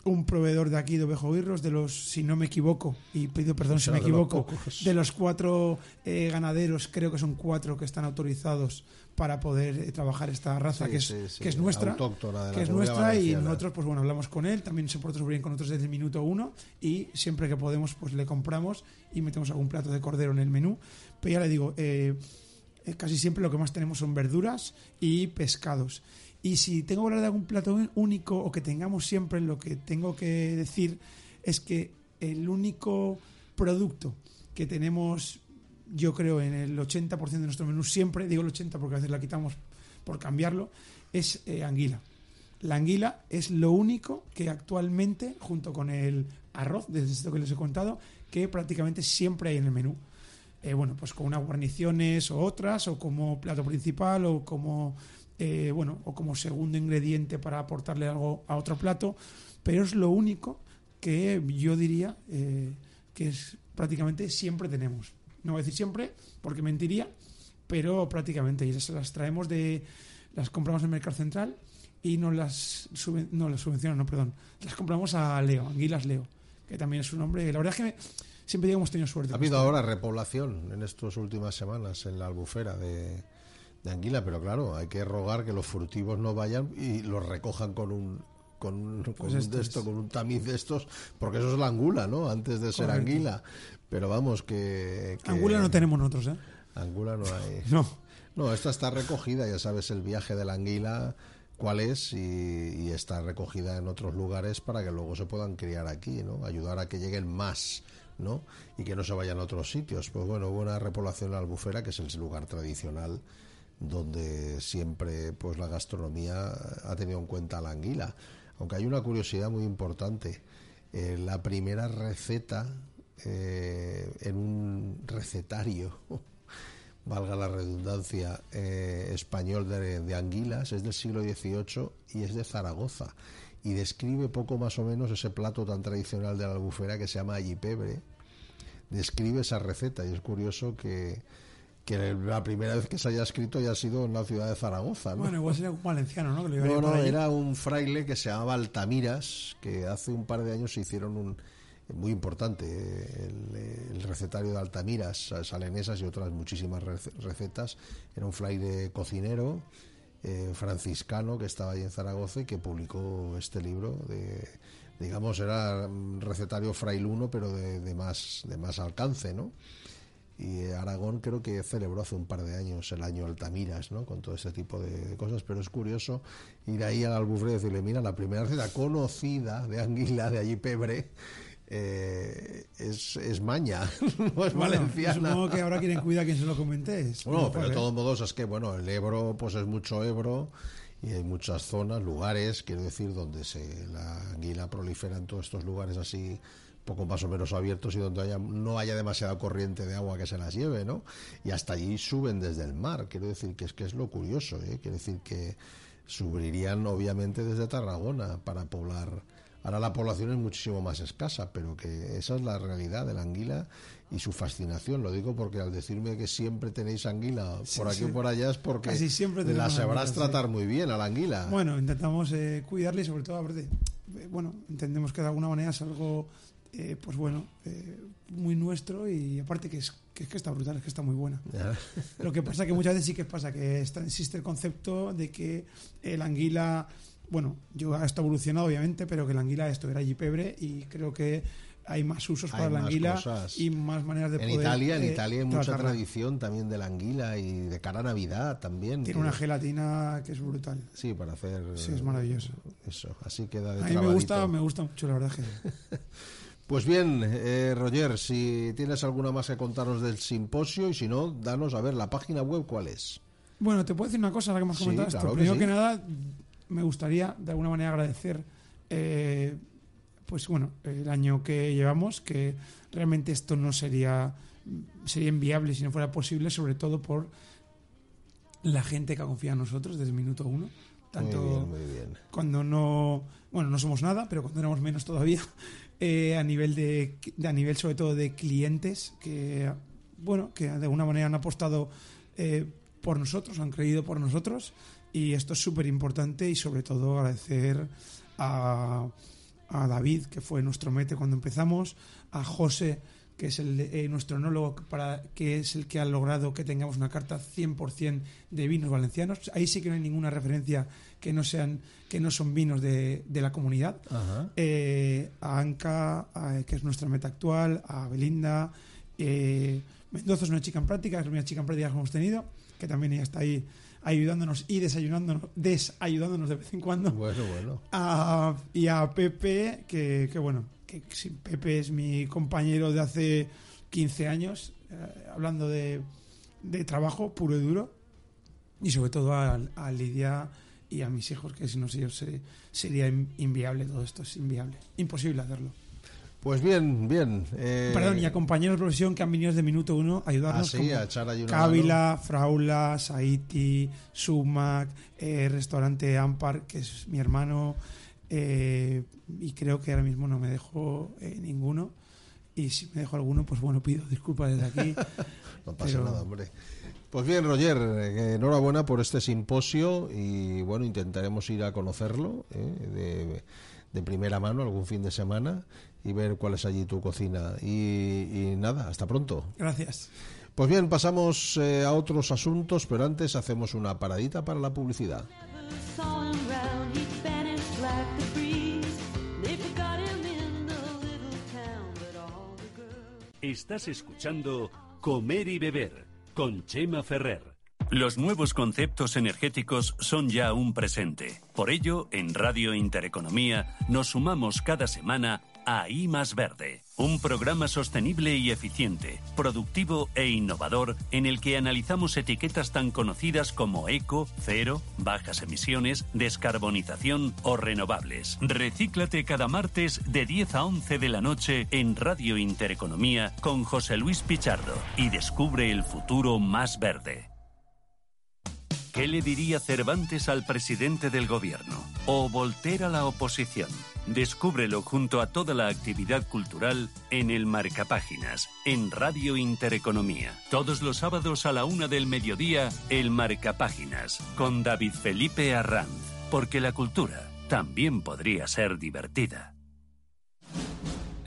un proveedor de aquí de Ovejo Guirros, de los, si no me equivoco, y pido perdón si me de los equivoco, de los cuatro eh, ganaderos, creo que son cuatro que están autorizados para poder eh, trabajar esta raza Sí, que, es, sí, sí, que es nuestra. autóctona de la que es nuestra y nosotros, pues bueno, hablamos con él, también súper bien con nosotros desde el minuto uno y siempre que podemos, pues le compramos y metemos algún plato de cordero en el menú. Pero ya le digo, eh, eh, casi siempre lo que más tenemos son verduras y pescados. Y si tengo que hablar de algún plato ún- único o que tengamos siempre, lo que tengo que decir es que el único producto que tenemos, yo creo, en el 80% de nuestro menú siempre, digo el 80 porque a veces la quitamos por cambiarlo, es eh, anguila. La anguila es lo único que actualmente, junto con el arroz, desde esto que les he contado, que prácticamente siempre hay en el menú. Eh, bueno, pues con unas guarniciones o otras, o como plato principal, o como eh, bueno, o como segundo ingrediente para aportarle algo a otro plato, pero es lo único que yo diría eh, que es prácticamente siempre tenemos. No voy a decir siempre, porque mentiría, pero prácticamente y esas las traemos de las compramos en el Mercado Central y nos las no las subvencionan, no, perdón, las compramos a Leo, Anguilas Leo, que también es un nombre, la verdad es que me- siempre digo que hemos tenido suerte. Ha habido ahora repoblación en estas últimas semanas en la albufera de, de anguila, pero claro, hay que rogar que los furtivos no vayan y los recojan con un con un, con Pues un esto de es. esto, con un tamiz de estos, porque eso es la angula, ¿no? Antes de ser Correcto. anguila. Pero vamos, que, que- Angula no tenemos nosotros, ¿eh? Angula no hay. (laughs) No. No, esta está recogida, ya sabes el viaje de la anguila cuál es y, y está recogida en otros lugares para que luego se puedan criar aquí, ¿no? Ayudar a que lleguen más, ¿no? Y que no se vayan a otros sitios. Pues bueno, hubo una repoblación en la Albufera, que es el lugar tradicional donde siempre pues la gastronomía ha tenido en cuenta la anguila. Aunque hay una curiosidad muy importante. Eh, la primera receta eh, en un recetario (laughs) valga la redundancia, eh, español de, de anguilas, es del siglo XVIII y es de Zaragoza. Y describe poco más o menos ese plato tan tradicional de la albufera que se llama allipebre. Describe esa receta y es curioso que, que la primera vez que se haya escrito haya sido en la ciudad de Zaragoza. ¿no? Bueno, igual sería un valenciano, ¿no? Que lo No, no, era un fraile que se llamaba Altamiras, que hace un par de años se hicieron un muy importante el, el recetario de Altamiras, salenesas y otras muchísimas rece- recetas. Era un fraile cocinero eh, franciscano que estaba ahí en Zaragoza y que publicó este libro de digamos era recetario frailuno pero de, de más de más alcance, ¿no? Y Aragón creo que celebró hace un par de años el año Altamiras, ¿no? Con todo este tipo de, de cosas, pero es curioso ir ahí al albufre y decirle, mira, la primera receta conocida de anguila de allí Pebre eh, es, es maña, (laughs) no es Bueno, valenciana. Supongo que ahora quieren cuidar quien se lo comente. es Bueno, pero de ¿eh? todos modos es que, bueno, el Ebro, pues es mucho Ebro y hay muchas zonas, lugares, quiero decir, donde se la anguila prolifera en todos estos lugares así poco más o menos abiertos y donde haya, no haya demasiada corriente de agua que se las lleve, ¿no? Y hasta allí suben desde el mar, quiero decir que es que es lo curioso, ¿eh? Quiero decir que subirían obviamente desde Tarragona para poblar. Ahora la población es muchísimo más escasa, pero que esa es la realidad de la anguila y su fascinación. Lo digo porque al decirme que siempre tenéis anguila Sí, por aquí sí. o por allá es porque Casi siempre la sabrás anguila, sí. tratar muy bien a la anguila. Bueno, intentamos eh, cuidarle y sobre todo, aparte, eh, bueno, entendemos que de alguna manera es algo, eh, pues bueno, eh, muy nuestro y aparte que es, que es que está brutal, es que está muy buena. (laughs) Lo que pasa que muchas veces sí que pasa que está, existe el concepto de que el anguila, bueno, yo esto ha evolucionado obviamente, pero que la anguila esto era gipebre y creo que hay más usos Hay para la más anguila cosas. y más maneras de en poder Italia, en eh, Italia hay mucha tratarla. tradición también de la anguila y de cara a Navidad también. Tiene una gelatina que es brutal. Sí, para hacer. Sí, es maravilloso. Eso, así queda de A mí me gusta, me gusta mucho, la verdad que. (laughs) Pues bien, eh, Roger, si tienes alguna más que contaros del simposio y si no, danos a ver la página web cuál es. Bueno, te puedo decir una cosa, ahora que Sí, comentado esto. claro que Primero sí. que nada, me gustaría de alguna manera agradecer, eh, pues bueno, el año que llevamos, que realmente esto no sería, sería inviable si no fuera posible, sobre todo por la gente que ha confiado en nosotros desde el minuto uno. Tanto Muy bien, muy bien. cuando no, bueno, no somos nada, pero cuando éramos menos todavía, eh, a nivel de, a nivel sobre todo de clientes que, bueno, que de alguna manera han apostado eh, por nosotros, han creído por nosotros. Y esto es súper importante y sobre todo agradecer a, a David, que fue nuestro mete cuando empezamos, a José, que es el, eh, nuestro enólogo, para, que es el que ha logrado que tengamos una carta 100% de vinos valencianos. Ahí sí que no hay ninguna referencia que no sean que no son vinos de, de la comunidad. Eh, a Anca, a- que es nuestra meta actual, a Belinda. eh, Mendoza es una chica en práctica, es la primera chica en práctica que hemos tenido, que también ella está ahí ayudándonos y desayunándonos, desayudándonos de vez en cuando. Bueno, bueno. A- y a Pepe, que, que bueno, que Pepe es mi compañero de hace 15 años, eh, hablando de, de trabajo puro y duro, y sobre todo a, a Lidia y a mis hijos, que si no ellos se- sería in- inviable todo esto, es inviable, imposible hacerlo. Pues bien, bien. eh, Perdón, y a compañeros de profesión que han venido desde minuto uno a ayudarnos. Ah, sí, a echar ahí una Cávila, Fraula, Saiti, Sumac, eh, Restaurante Ampar, que es mi hermano, eh, y creo que ahora mismo no me dejo eh, ninguno. Y si me dejo alguno, pues bueno, pido disculpas desde aquí. (laughs) No pasa pero- nada, hombre. Pues bien, Roger, eh, enhorabuena por este simposio y bueno, intentaremos ir a conocerlo eh, de, de primera mano algún fin de semana y ver cuál es allí tu cocina. Y, y nada, hasta pronto. Gracias. Pues bien, pasamos eh, a otros asuntos, pero antes hacemos una paradita para la publicidad. Estás escuchando Comer y Beber con Chema Ferrer. Los nuevos conceptos energéticos son ya un presente. Por ello, en Radio Intereconomía nos sumamos cada semana a I Verde, un programa sostenible y eficiente, productivo e innovador en el que analizamos etiquetas tan conocidas como eco, cero, bajas emisiones, descarbonización o renovables. Recíclate cada martes de 10 a 11 de la noche en Radio Intereconomía con José Luis Pichardo y descubre el futuro más verde. ¿Qué le diría Cervantes al presidente del gobierno? ¿O Voltaire a la oposición? Descúbrelo junto a toda la actividad cultural en el Marcapáginas, en Radio Intereconomía. Todos los sábados a la una del mediodía, el Marcapáginas, con David Felipe Arranz. Porque la cultura también podría ser divertida.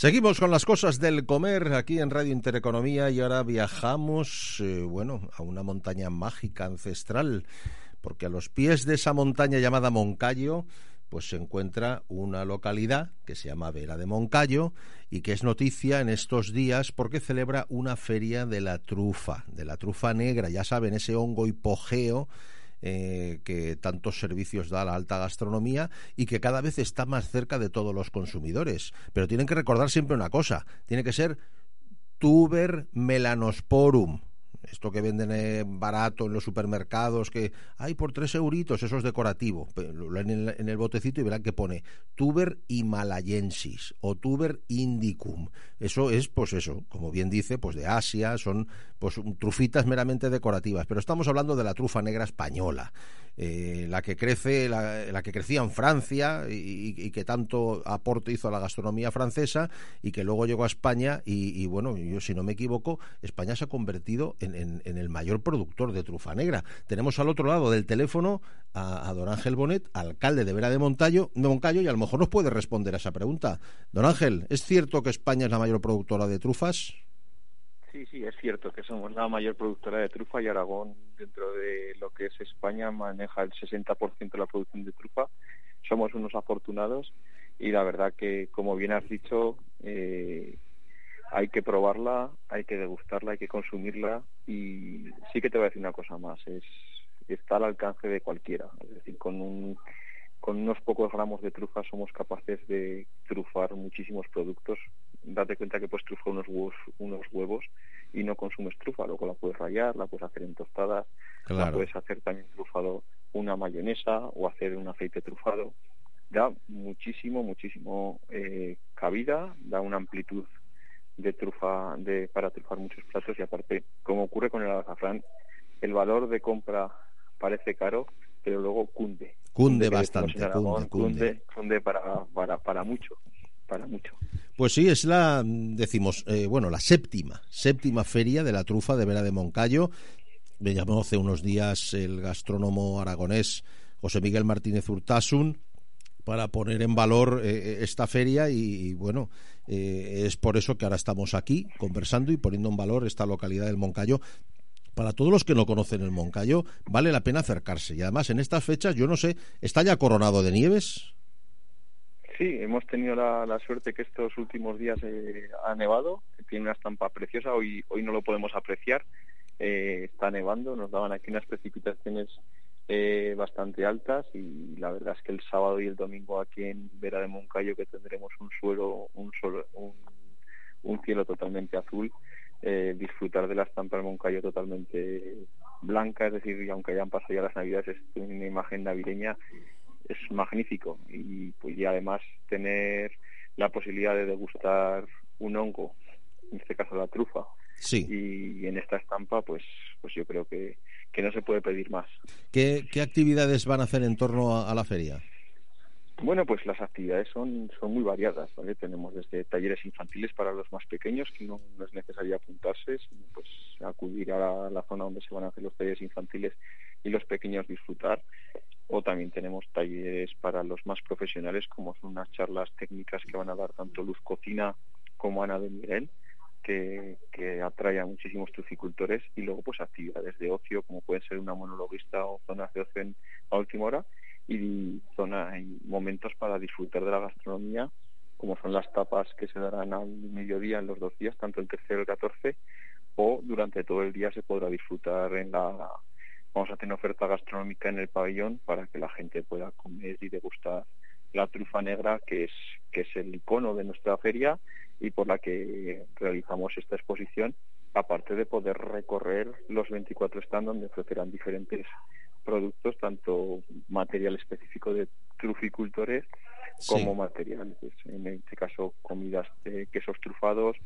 Seguimos con las cosas del comer aquí en Radio Intereconomía y ahora viajamos, eh, bueno, a una montaña mágica ancestral, porque a los pies de esa montaña llamada Moncayo, pues se encuentra una localidad que se llama Vera de Moncayo y que es noticia en estos días porque celebra una feria de la trufa, de la trufa negra, ya saben, ese hongo hipogeo eh, que tantos servicios da la alta gastronomía y que cada vez está más cerca de todos los consumidores. Pero tienen que recordar siempre una cosa, tiene que ser tuber melanosporum. Esto que venden eh, barato en los supermercados, que hay por tres euritos, eso es decorativo. Lo en, el- en el botecito y verán que pone tuber himalayensis o tuber indicum. Eso es, pues eso, como bien dice, pues de Asia, son pues trufitas meramente decorativas. Pero estamos hablando de la trufa negra española, eh, la que crece, la, la que crecía en Francia y, que tanto aporte hizo a la gastronomía francesa y que luego llegó a España y, bueno, yo si no me equivoco, España se ha convertido en, en- el mayor productor de trufa negra. Tenemos al otro lado del teléfono a, don Ángel Bonet, alcalde de Vera de Montayo, de Moncayo, y a lo mejor nos puede responder a esa pregunta. Don Ángel, ¿es cierto que España es la mayor productora de trufas? Sí, sí, es cierto que somos la mayor productora de trufa y Aragón, dentro de lo que es España, maneja el 60% de la producción de trufa. Somos unos afortunados y la verdad que, como bien has dicho, eh, hay que probarla, hay que degustarla, hay que consumirla y sí que te voy a decir una cosa más, es está al alcance de cualquiera. Es decir, con un con unos pocos gramos de trufa somos capaces de trufar muchísimos productos. Date cuenta que puedes trufar unos huevos, unos huevos y no consumes trufa. Luego la puedes rallar, la puedes hacer en tostadas, la Claro. puedes hacer también trufado una mayonesa o hacer un aceite trufado. Da muchísimo, muchísimo eh, cabida, da una amplitud de trufa de para trufar muchos platos y aparte, como ocurre con el azafrán, el valor de compra parece caro, pero luego cunde. Cunde bastante, Aragón, cunde. cunde, cunde para, para, para mucho, para mucho. Pues sí, es la, mm, decimos, eh, bueno, la séptima, séptima feria de la trufa de Vera de Moncayo. Me llamó hace unos días el gastrónomo aragonés José Miguel Martínez Urtasun para poner en valor eh, esta feria y, y, bueno, eh, es por eso que ahora estamos aquí conversando y poniendo en valor esta localidad del Moncayo. Para todos los que no conocen el Moncayo, vale la pena acercarse. Y además, en estas fechas, yo no sé, ¿está ya coronado de nieves? Sí, hemos tenido la, la suerte que estos últimos días eh, ha nevado, tiene una estampa preciosa, hoy, hoy no lo podemos apreciar, eh, está nevando, nos daban aquí unas precipitaciones eh, bastante altas y la verdad es que el sábado y el domingo aquí en Vera de Moncayo que tendremos un suelo, un, suelo, un, cielo totalmente azul, disfrutar de la estampa del Moncayo totalmente blanca, es decir, y aunque hayan pasado ya las navidades, es una imagen navideña es magnífico y pues y además tener la posibilidad de degustar un hongo en este caso la trufa Sí. y, en esta estampa pues pues yo creo que, que no se puede pedir más ¿Qué, qué actividades van a hacer en torno a, a la feria? bueno pues las actividades son son muy variadas ¿vale? tenemos desde talleres infantiles para los más pequeños que no, no es necesario apuntarse sino pues acudir a la, la zona donde se van a hacer los talleres infantiles y los pequeños disfrutar o también tenemos talleres para los más profesionales como son unas charlas técnicas que van a dar tanto Luz Cocina como Ana de Miguel que, que atrae a muchísimos truficultores y luego pues actividades de ocio como pueden ser una monologuista o zonas de ocio en, a última hora y zona y momentos para disfrutar de la gastronomía como son las tapas que se darán al mediodía en los dos días, tanto el tercero y el 14, o durante todo el día se podrá disfrutar en la... Vamos a tener oferta gastronómica en el pabellón para que la gente pueda comer y degustar la trufa negra, que es, que es el icono de nuestra feria y por la que realizamos esta exposición, aparte de poder recorrer los 24 stands donde ofrecerán diferentes productos, tanto material específico de truficultores como Sí. material, en este caso comidas de quesos trufados,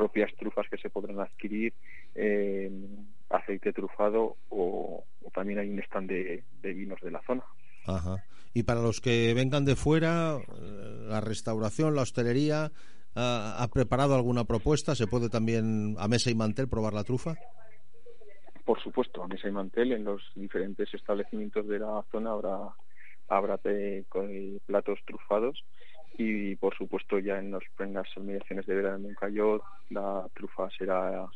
propias trufas que se podrán adquirir, eh, aceite trufado o, o también hay un stand de, de vinos de la zona. Ajá. Y para los que vengan de fuera, eh, la restauración, la hostelería, ¿ha preparado alguna propuesta? ¿Se puede también a mesa y mantel probar la trufa? Por supuesto, a mesa y mantel en los diferentes establecimientos de la zona habrá habrá eh, platos trufados y por supuesto ya en, los, en las mediaciones de Vera de Moncayo la trufa será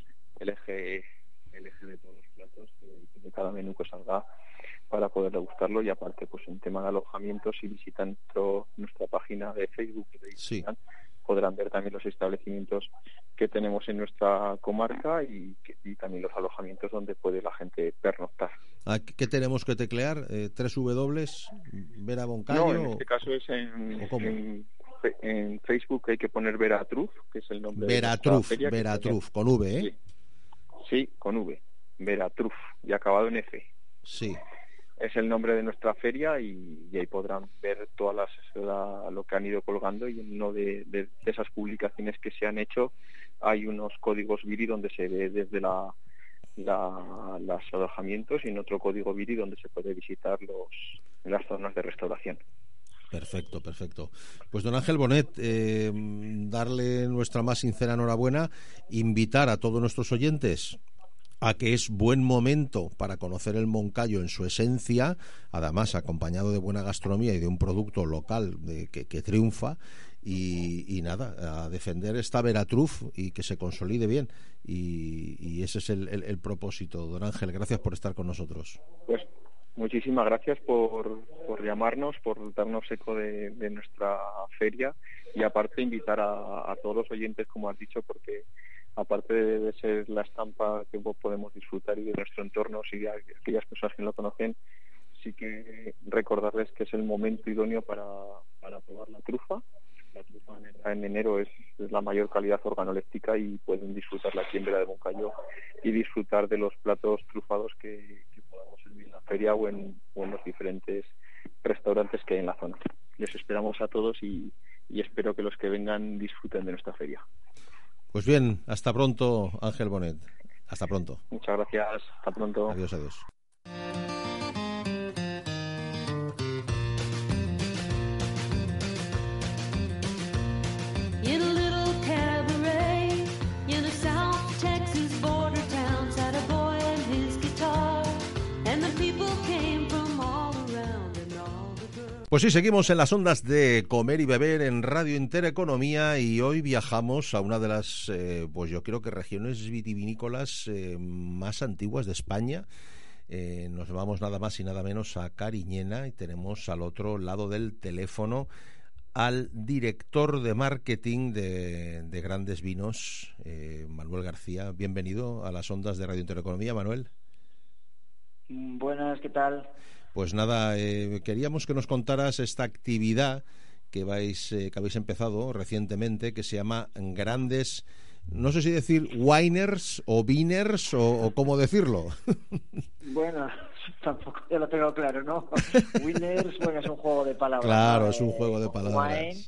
el eje el eje de todos los platos de, de cada menú que salga para poder degustarlo. Y aparte pues en tema de alojamientos si visitan nuestro- nuestra página de Facebook de Instagram, podrán ver también los establecimientos que tenemos en nuestra comarca y, también los alojamientos donde puede la gente pernoctar. ¿A ¿Qué tenemos que teclear? Eh, ¿Tres W? ¿Vera Boncayo? No, en este caso es en, en, Facebook hay que poner Veratruf, que es el nombre de feria, que Veratruf, con V, ¿eh? Sí. Sí, con V. Veratruf, y acabado en F. Sí. Es el nombre de nuestra feria y, ahí podrán ver todas las la- lo que han ido colgando y en uno de esas publicaciones que se han hecho hay unos códigos Viri donde se ve desde la, la- los alojamientos y en otro código Viri donde se puede visitar los las zonas de restauración. Perfecto, perfecto. Pues don Ángel Bonet, eh, darle nuestra más sincera enhorabuena, invitar a todos nuestros oyentes a que es buen momento para conocer el Moncayo en su esencia, además acompañado de buena gastronomía y de un producto local de- que, triunfa. Y, nada, a defender esta Veratruf y que se consolide bien. Y, y ese es el, propósito. Don Ángel, gracias por estar con nosotros. Pues muchísimas gracias por, por llamarnos, por darnos eco de, nuestra feria y aparte invitar a todos los oyentes, como has dicho, porque aparte de, ser la estampa que po- podemos disfrutar y de nuestro entorno, de aquellas personas que no lo conocen, sí que recordarles que es el momento idóneo para, para probar la trufa. La trufa en enero es, la mayor calidad organoléptica y pueden disfrutarla aquí en Vera de Moncayo y disfrutar de los platos trufados que, podamos servir en la feria o en, o los diferentes restaurantes que hay en la zona. Les esperamos a todos y espero que los que vengan disfruten de nuestra feria. Pues bien, hasta pronto, Ángel Bonet. Hasta pronto. Muchas gracias. Hasta pronto. Adiós, adiós. Pues sí, seguimos en las ondas de comer y beber en Radio Intereconomía y hoy viajamos a una de las, eh, pues yo creo que regiones vitivinícolas eh, más antiguas de España. Eh, nos vamos nada más y nada menos a Cariñena y tenemos al otro lado del teléfono al director de marketing de, de Grandes Vinos, Manuel García. Bienvenido a las ondas de Radio Intereconomía, Manuel. Buenas, ¿qué tal? Pues nada, eh, queríamos que nos contaras esta actividad que vais, eh, que habéis empezado recientemente, que se llama Grandes, no sé si decir winers o viners o, o cómo decirlo. (laughs) Bueno, (laughs) tampoco ya lo tengo claro, ¿no? (laughs) Winners, bueno, es un juego de palabras. Claro, es un juego de palabras. wine.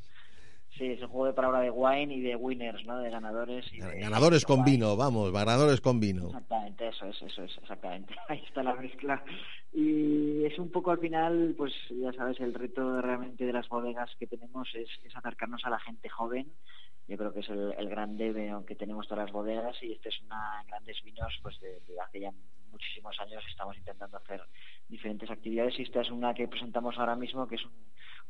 Sí, es un juego de palabras de wine y de winners, ¿no? De ganadores. Y de- Ganadores con vino, vamos, ganadores con vino. Exactamente, eso es, eso es, exactamente. (laughs) Ahí está la mezcla. Y es un poco al final, pues ya sabes, el reto realmente de las bodegas que tenemos es, es acercarnos a la gente joven. Yo creo que es el, el gran debe que tenemos todas las bodegas y este es una grandes vinos pues de, de hace ya muchísimos años estamos intentando hacer diferentes actividades y esta es una que presentamos ahora mismo que es un,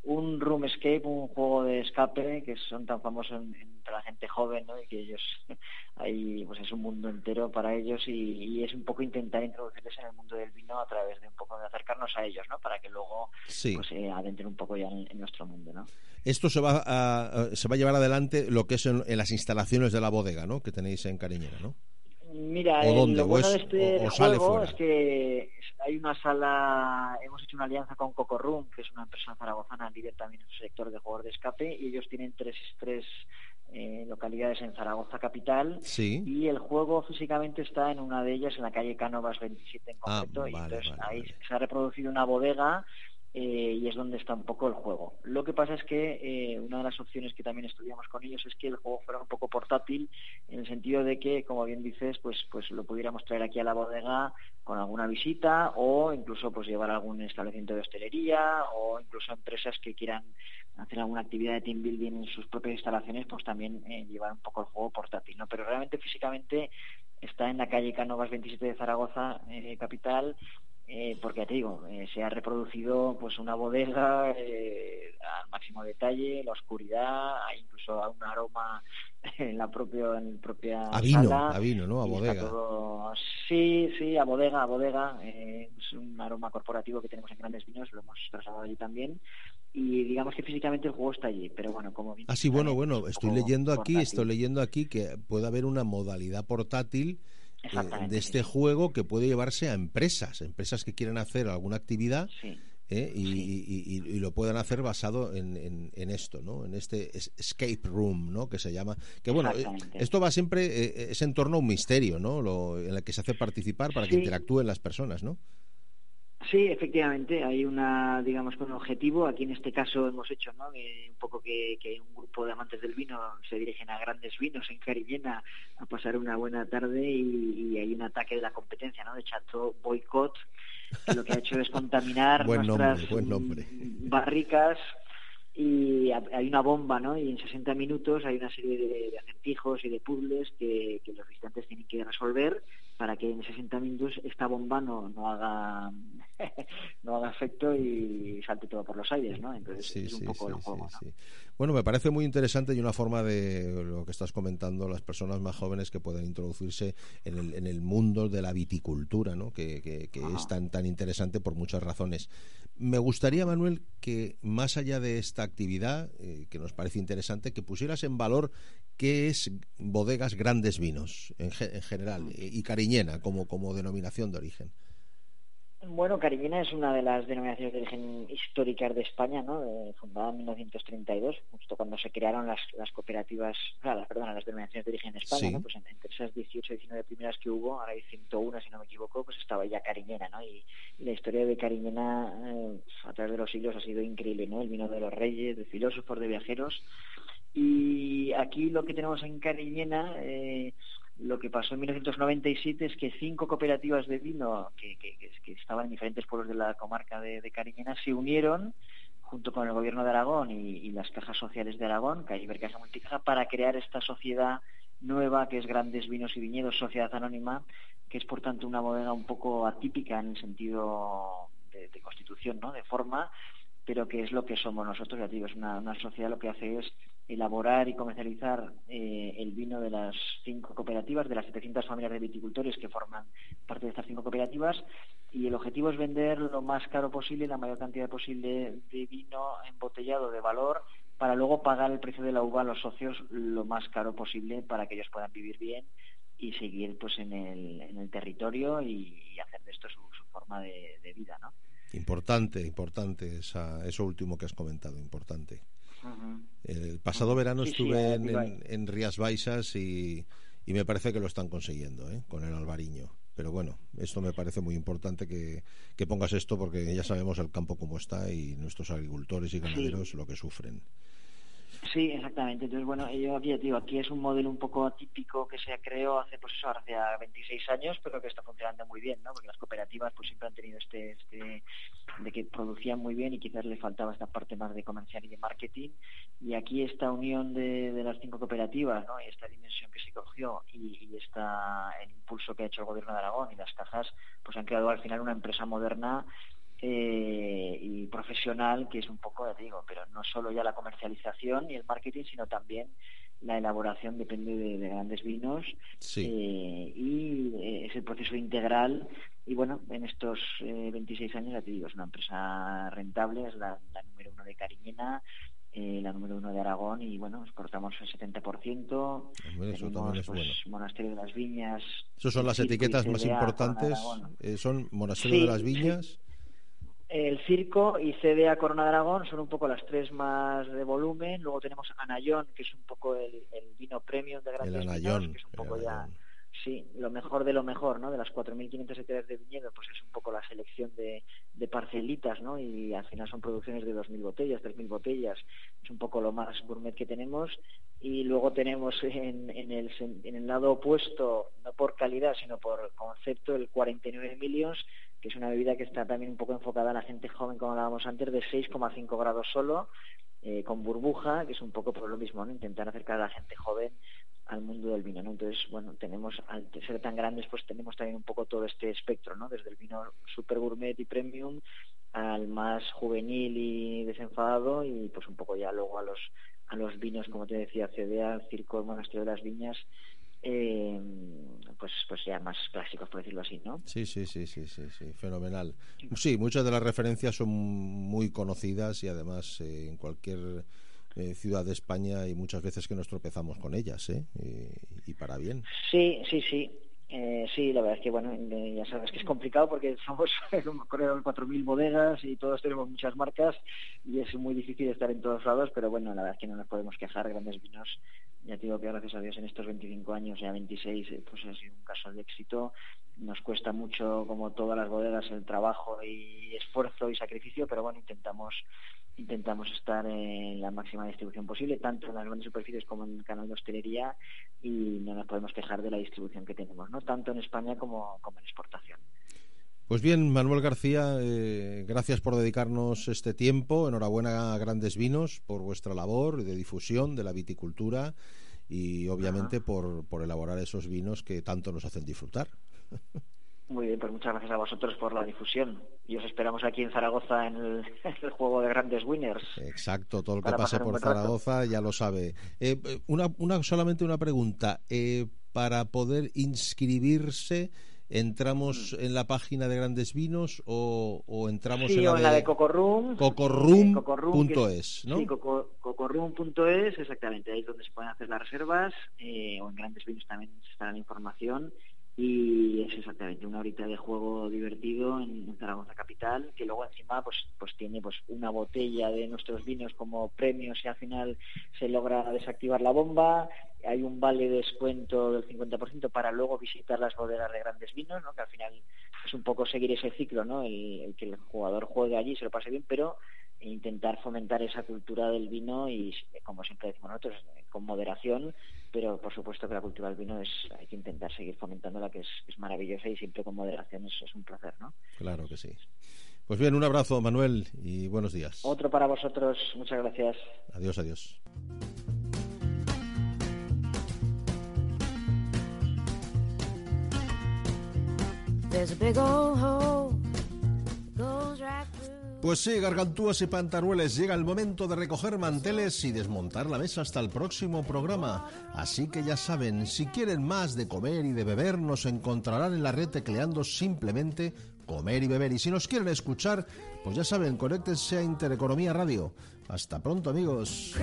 un room escape, un juego de escape que son tan famosos en- entre la gente joven, ¿no? Y que ellos (laughs) ahí pues es un mundo entero para ellos y, y es un poco intentar introducirles en el mundo del vino a través de un poco de acercarnos a ellos, ¿no? Para que luego Sí. pues eh, adentren un poco ya en, en nuestro mundo, ¿no? Esto se va a, se va a llevar adelante lo que es en, en las instalaciones de la bodega, ¿no? Que tenéis en Cariñena, ¿no? Mira, ¿O el- dónde? lo ¿O bueno de este o- o sale juego fuera? es que hay una sala, hemos hecho una alianza con Cocorrum, que es una empresa zaragozana líder también en su sector de juegos de escape, y ellos tienen tres, tres eh, localidades en Zaragoza capital, Sí. y el juego físicamente está en una de ellas, en la calle Cánovas 27 en Ah, concreto, y vale, entonces vale, ahí se ha reproducido una bodega eh, y es donde está un poco el juego. Lo que pasa es que eh, una de las opciones que también estudiamos con ellos es que el juego fuera un poco portátil, en el sentido de que, como bien dices, pues, pues lo pudiéramos traer aquí a la bodega con alguna visita o incluso pues llevar a algún establecimiento de hostelería o incluso empresas que quieran hacer alguna actividad de team building en sus propias instalaciones, pues también eh, llevar un poco el juego portátil, ¿no? Pero realmente físicamente está en la calle Cánovas 27 de Zaragoza, capital, eh, porque ya te digo, eh, se ha reproducido pues una bodega eh, al máximo detalle, la oscuridad, hay incluso un aroma en la propia, en la propia A vino, sala, a vino, ¿no? A bodega. todo- Sí, sí, a bodega, a bodega. eh, es un aroma corporativo que tenemos en grandes vinos, lo hemos trasladado allí también. Y digamos que físicamente el juego está allí, pero bueno, como bien Ah, sí, bueno, bueno, estoy leyendo aquí, portátil. estoy leyendo aquí que puede haber una modalidad portátil de este juego que puede llevarse a empresas, empresas que quieren hacer alguna actividad Sí. ¿eh? y, y- y- y lo pueden hacer basado en, en- en esto, ¿no? En este es- escape room, ¿no? Que se llama. Que bueno, eh, esto va siempre eh, es en torno a un misterio, ¿no? Lo, en el que se hace participar para que interactúen las personas, ¿no? Sí, efectivamente, hay una, digamos, con un objetivo. Aquí en este caso hemos hecho, ¿no? Un poco que, que un grupo de amantes del vino se dirigen a grandes vinos en Cariñena a pasar una buena tarde y, y hay un ataque de la competencia, ¿no? De Chateau Boycott, que lo que ha hecho es contaminar (laughs) Buen nombre, nuestras buen nombre. barricas y ha- hay una bomba, ¿no? Y en 60 minutos hay una serie de, de acertijos y de puzzles que, que los visitantes tienen que resolver para que en 60 minutos esta bomba no, no haga (laughs) no haga efecto y salte todo por los aires, ¿no? Entonces Sí, es un sí, poco sí, el juego. Bueno, me parece muy interesante y una forma de lo que estás comentando, las personas más jóvenes que puedan introducirse en el, en el mundo de la viticultura, ¿no? que, que- que es tan, tan interesante por muchas razones. Me gustaría, Manuel, que más allá de esta actividad, eh, que nos parece interesante, que pusieras en valor qué es bodegas grandes vinos en, ge- en general eh, y Cariñena como, como denominación de origen. Bueno, Cariñena es una de las denominaciones de origen históricas de España, ¿no? Eh, fundada en 1932, justo cuando se crearon las, las cooperativas, o sea, las, perdón, las denominaciones de origen España, Sí. ¿no? Pues en- entre esas 18 19 primeras que hubo, ahora hay 101 si no me equivoco, pues estaba ya Cariñena, ¿no? Y, y la historia de Cariñena eh, a través de los siglos ha sido increíble, ¿no? El vino de los reyes, de filósofos, de viajeros. Y aquí lo que tenemos en Cariñena, eh, lo que pasó en 1997 es que cinco cooperativas de vino que, que- que- que estaban en diferentes pueblos de la comarca de, de Cariñena se unieron junto con el gobierno de Aragón y, las cajas sociales de Aragón, Calle Bercaja Multicaja, para crear esta sociedad nueva que es Grandes Vinos y Viñedos, Sociedad Anónima, que es por tanto una bodega un poco atípica en el sentido de, constitución, ¿no? de forma, pero que es lo que somos nosotros, ya digo, es una, una sociedad lo que hace es elaborar y comercializar eh, el vino de las cinco cooperativas, de las 700 familias de viticultores que forman parte de estas cinco cooperativas, y el objetivo es vender lo más caro posible, la mayor cantidad posible de vino embotellado de valor, para luego pagar el precio de la uva a los socios lo más caro posible para que ellos puedan vivir bien y seguir pues en el, en el territorio y, hacer de esto su, su forma de, de vida, ¿no? Importante, importante esa, eso último que has comentado, importante. El pasado verano Sí, estuve en, va. en- en Rías Baixas y, y me parece que lo están consiguiendo ¿eh? con el albariño. Pero bueno, esto me parece muy importante que, que pongas esto porque ya sabemos el campo cómo está y nuestros agricultores y ganaderos lo que sufren. Sí, exactamente. Entonces, bueno, yo aquí digo, aquí es un modelo un poco atípico que se creó hace, pues eso, hace ya 26 años, pero que está funcionando muy bien, ¿no? Porque las cooperativas pues siempre han tenido este, este, de que producían muy bien y quizás le faltaba esta parte más de comercial y de marketing. Y aquí esta unión de, de las cinco cooperativas, ¿no? Y esta dimensión que se cogió y, y esta, el impulso que ha hecho el gobierno de Aragón y las cajas, pues han creado al final una empresa moderna eh, y profesional que es un poco, ya te digo, pero no solo ya la comercialización y el marketing, sino también la elaboración depende de, de grandes vinos eh, y eh, es el proceso integral y bueno, en estos eh, 26 años, ya te digo, es una empresa rentable, es la, la número uno de Cariñena, eh, la número uno de Aragón y bueno, exportamos el 70%. Hombre, eso tenemos, también es pues, bueno. Monasterio de las Viñas. Esas son las etiquetas más importantes. Eh, son Monasterio Sí, de las. Viñas. El Circo y CDA Corona de Aragón son un poco las tres más de volumen. Luego tenemos Anayón, que es un poco el, el vino premium de grandes vinos, Anayón, que es un poco ya sí, lo mejor de lo mejor, ¿no? De las 4.500 hectáreas de viñedo, pues es un poco la selección de, de parcelitas, ¿no? Y al final son producciones de 2.000 botellas, 3.000 botellas. Es un poco lo más gourmet que tenemos. Y luego tenemos en, en, el, en el lado opuesto, no por calidad, sino por concepto, el 49 Millions, es una bebida que está también un poco enfocada a la gente joven, como hablábamos antes, de 6,5 grados solo, eh, con burbuja, que es un poco por lo mismo. Intentar acercar a la gente joven al mundo del vino, ¿no? Entonces, bueno, tenemos, al ser tan grandes, pues tenemos también un poco todo este espectro, ¿no? Desde el vino super gourmet y premium al más juvenil y desenfadado y pues un poco ya luego a los a los vinos, como te decía, CDA, Circo, Monasterio de las Viñas, eh, pues pues ya más clásicos, por decirlo así, ¿no? Sí, sí, sí, sí, sí, sí, fenomenal. Sí, muchas de las referencias son muy conocidas y además eh, en cualquier eh, ciudad de España hay muchas veces que nos tropezamos con ellas, ¿eh? Y, y para bien. Sí, sí, sí. Eh, sí, la verdad es que, bueno, eh, ya sabes que es complicado porque somos, (laughs) creo, 4.000 bodegas y todos tenemos muchas marcas y es muy difícil estar en todos lados, pero bueno, la verdad es que no nos podemos quejar. Grandes vinos, ya te digo que gracias a Dios en estos 25 años, ya 26, eh, pues ha sido un caso de éxito. Nos cuesta mucho, como todas las bodegas, el trabajo y esfuerzo y sacrificio, pero bueno, intentamos intentamos estar en la máxima distribución posible, tanto en las grandes superficies como en el canal de hostelería, y no nos podemos quejar de la distribución que tenemos, ¿no? tanto en España como, como en exportación. Pues bien, Manuel García, eh, gracias por dedicarnos este tiempo. Enhorabuena a Grandes Vinos por vuestra labor de difusión de la viticultura y obviamente por, por elaborar esos vinos que tanto nos hacen disfrutar. Muy bien, pues muchas gracias a vosotros por la difusión. Y os esperamos aquí en Zaragoza en el, (laughs) juego de grandes winners. Exacto, todo el que pase por rato. Zaragoza ya lo sabe. Eh, eh, una, una, solamente una pregunta. Eh, para poder inscribirse, ¿entramos en la página de Grandes Vinos o, o entramos Mm. Sí, en la o en la de Cocorrum. Cocorrum Eh, Cocorrum, ¿no? Sí, coco- cocorrum.es, exactamente, ahí es donde se pueden hacer las reservas, eh, o en Grandes Vinos también está la información, y es exactamente una horita de juego divertido en Zaragoza Capital, que luego encima pues pues tiene pues una botella de nuestros vinos como premio si al final se logra desactivar la bomba, hay un vale de descuento del 50% para luego visitar las bodegas de grandes vinos, ¿no? que al final es un poco seguir ese ciclo, ¿no? el, el que el jugador juegue allí, se lo pase bien, pero intentar fomentar esa cultura del vino y, como siempre decimos nosotros, con moderación, pero por supuesto que la cultura del vino es hay que intentar seguir fomentándola, que es, es maravillosa y siempre con moderación es, es un placer, ¿no? Claro que sí. Pues bien, un abrazo, Manuel, y buenos días. Otro para vosotros, muchas gracias. Adiós, adiós. There's a big old hole goes right through. Pues sí, gargantúas y pantarueles, llega el momento de recoger manteles y desmontar la mesa hasta el próximo programa. Así que ya saben, si quieren más de comer y de beber, nos encontrarán en la red tecleando simplemente comer y beber. Y si nos quieren escuchar, pues ya saben, conéctense a Intereconomía Radio. Hasta pronto, amigos.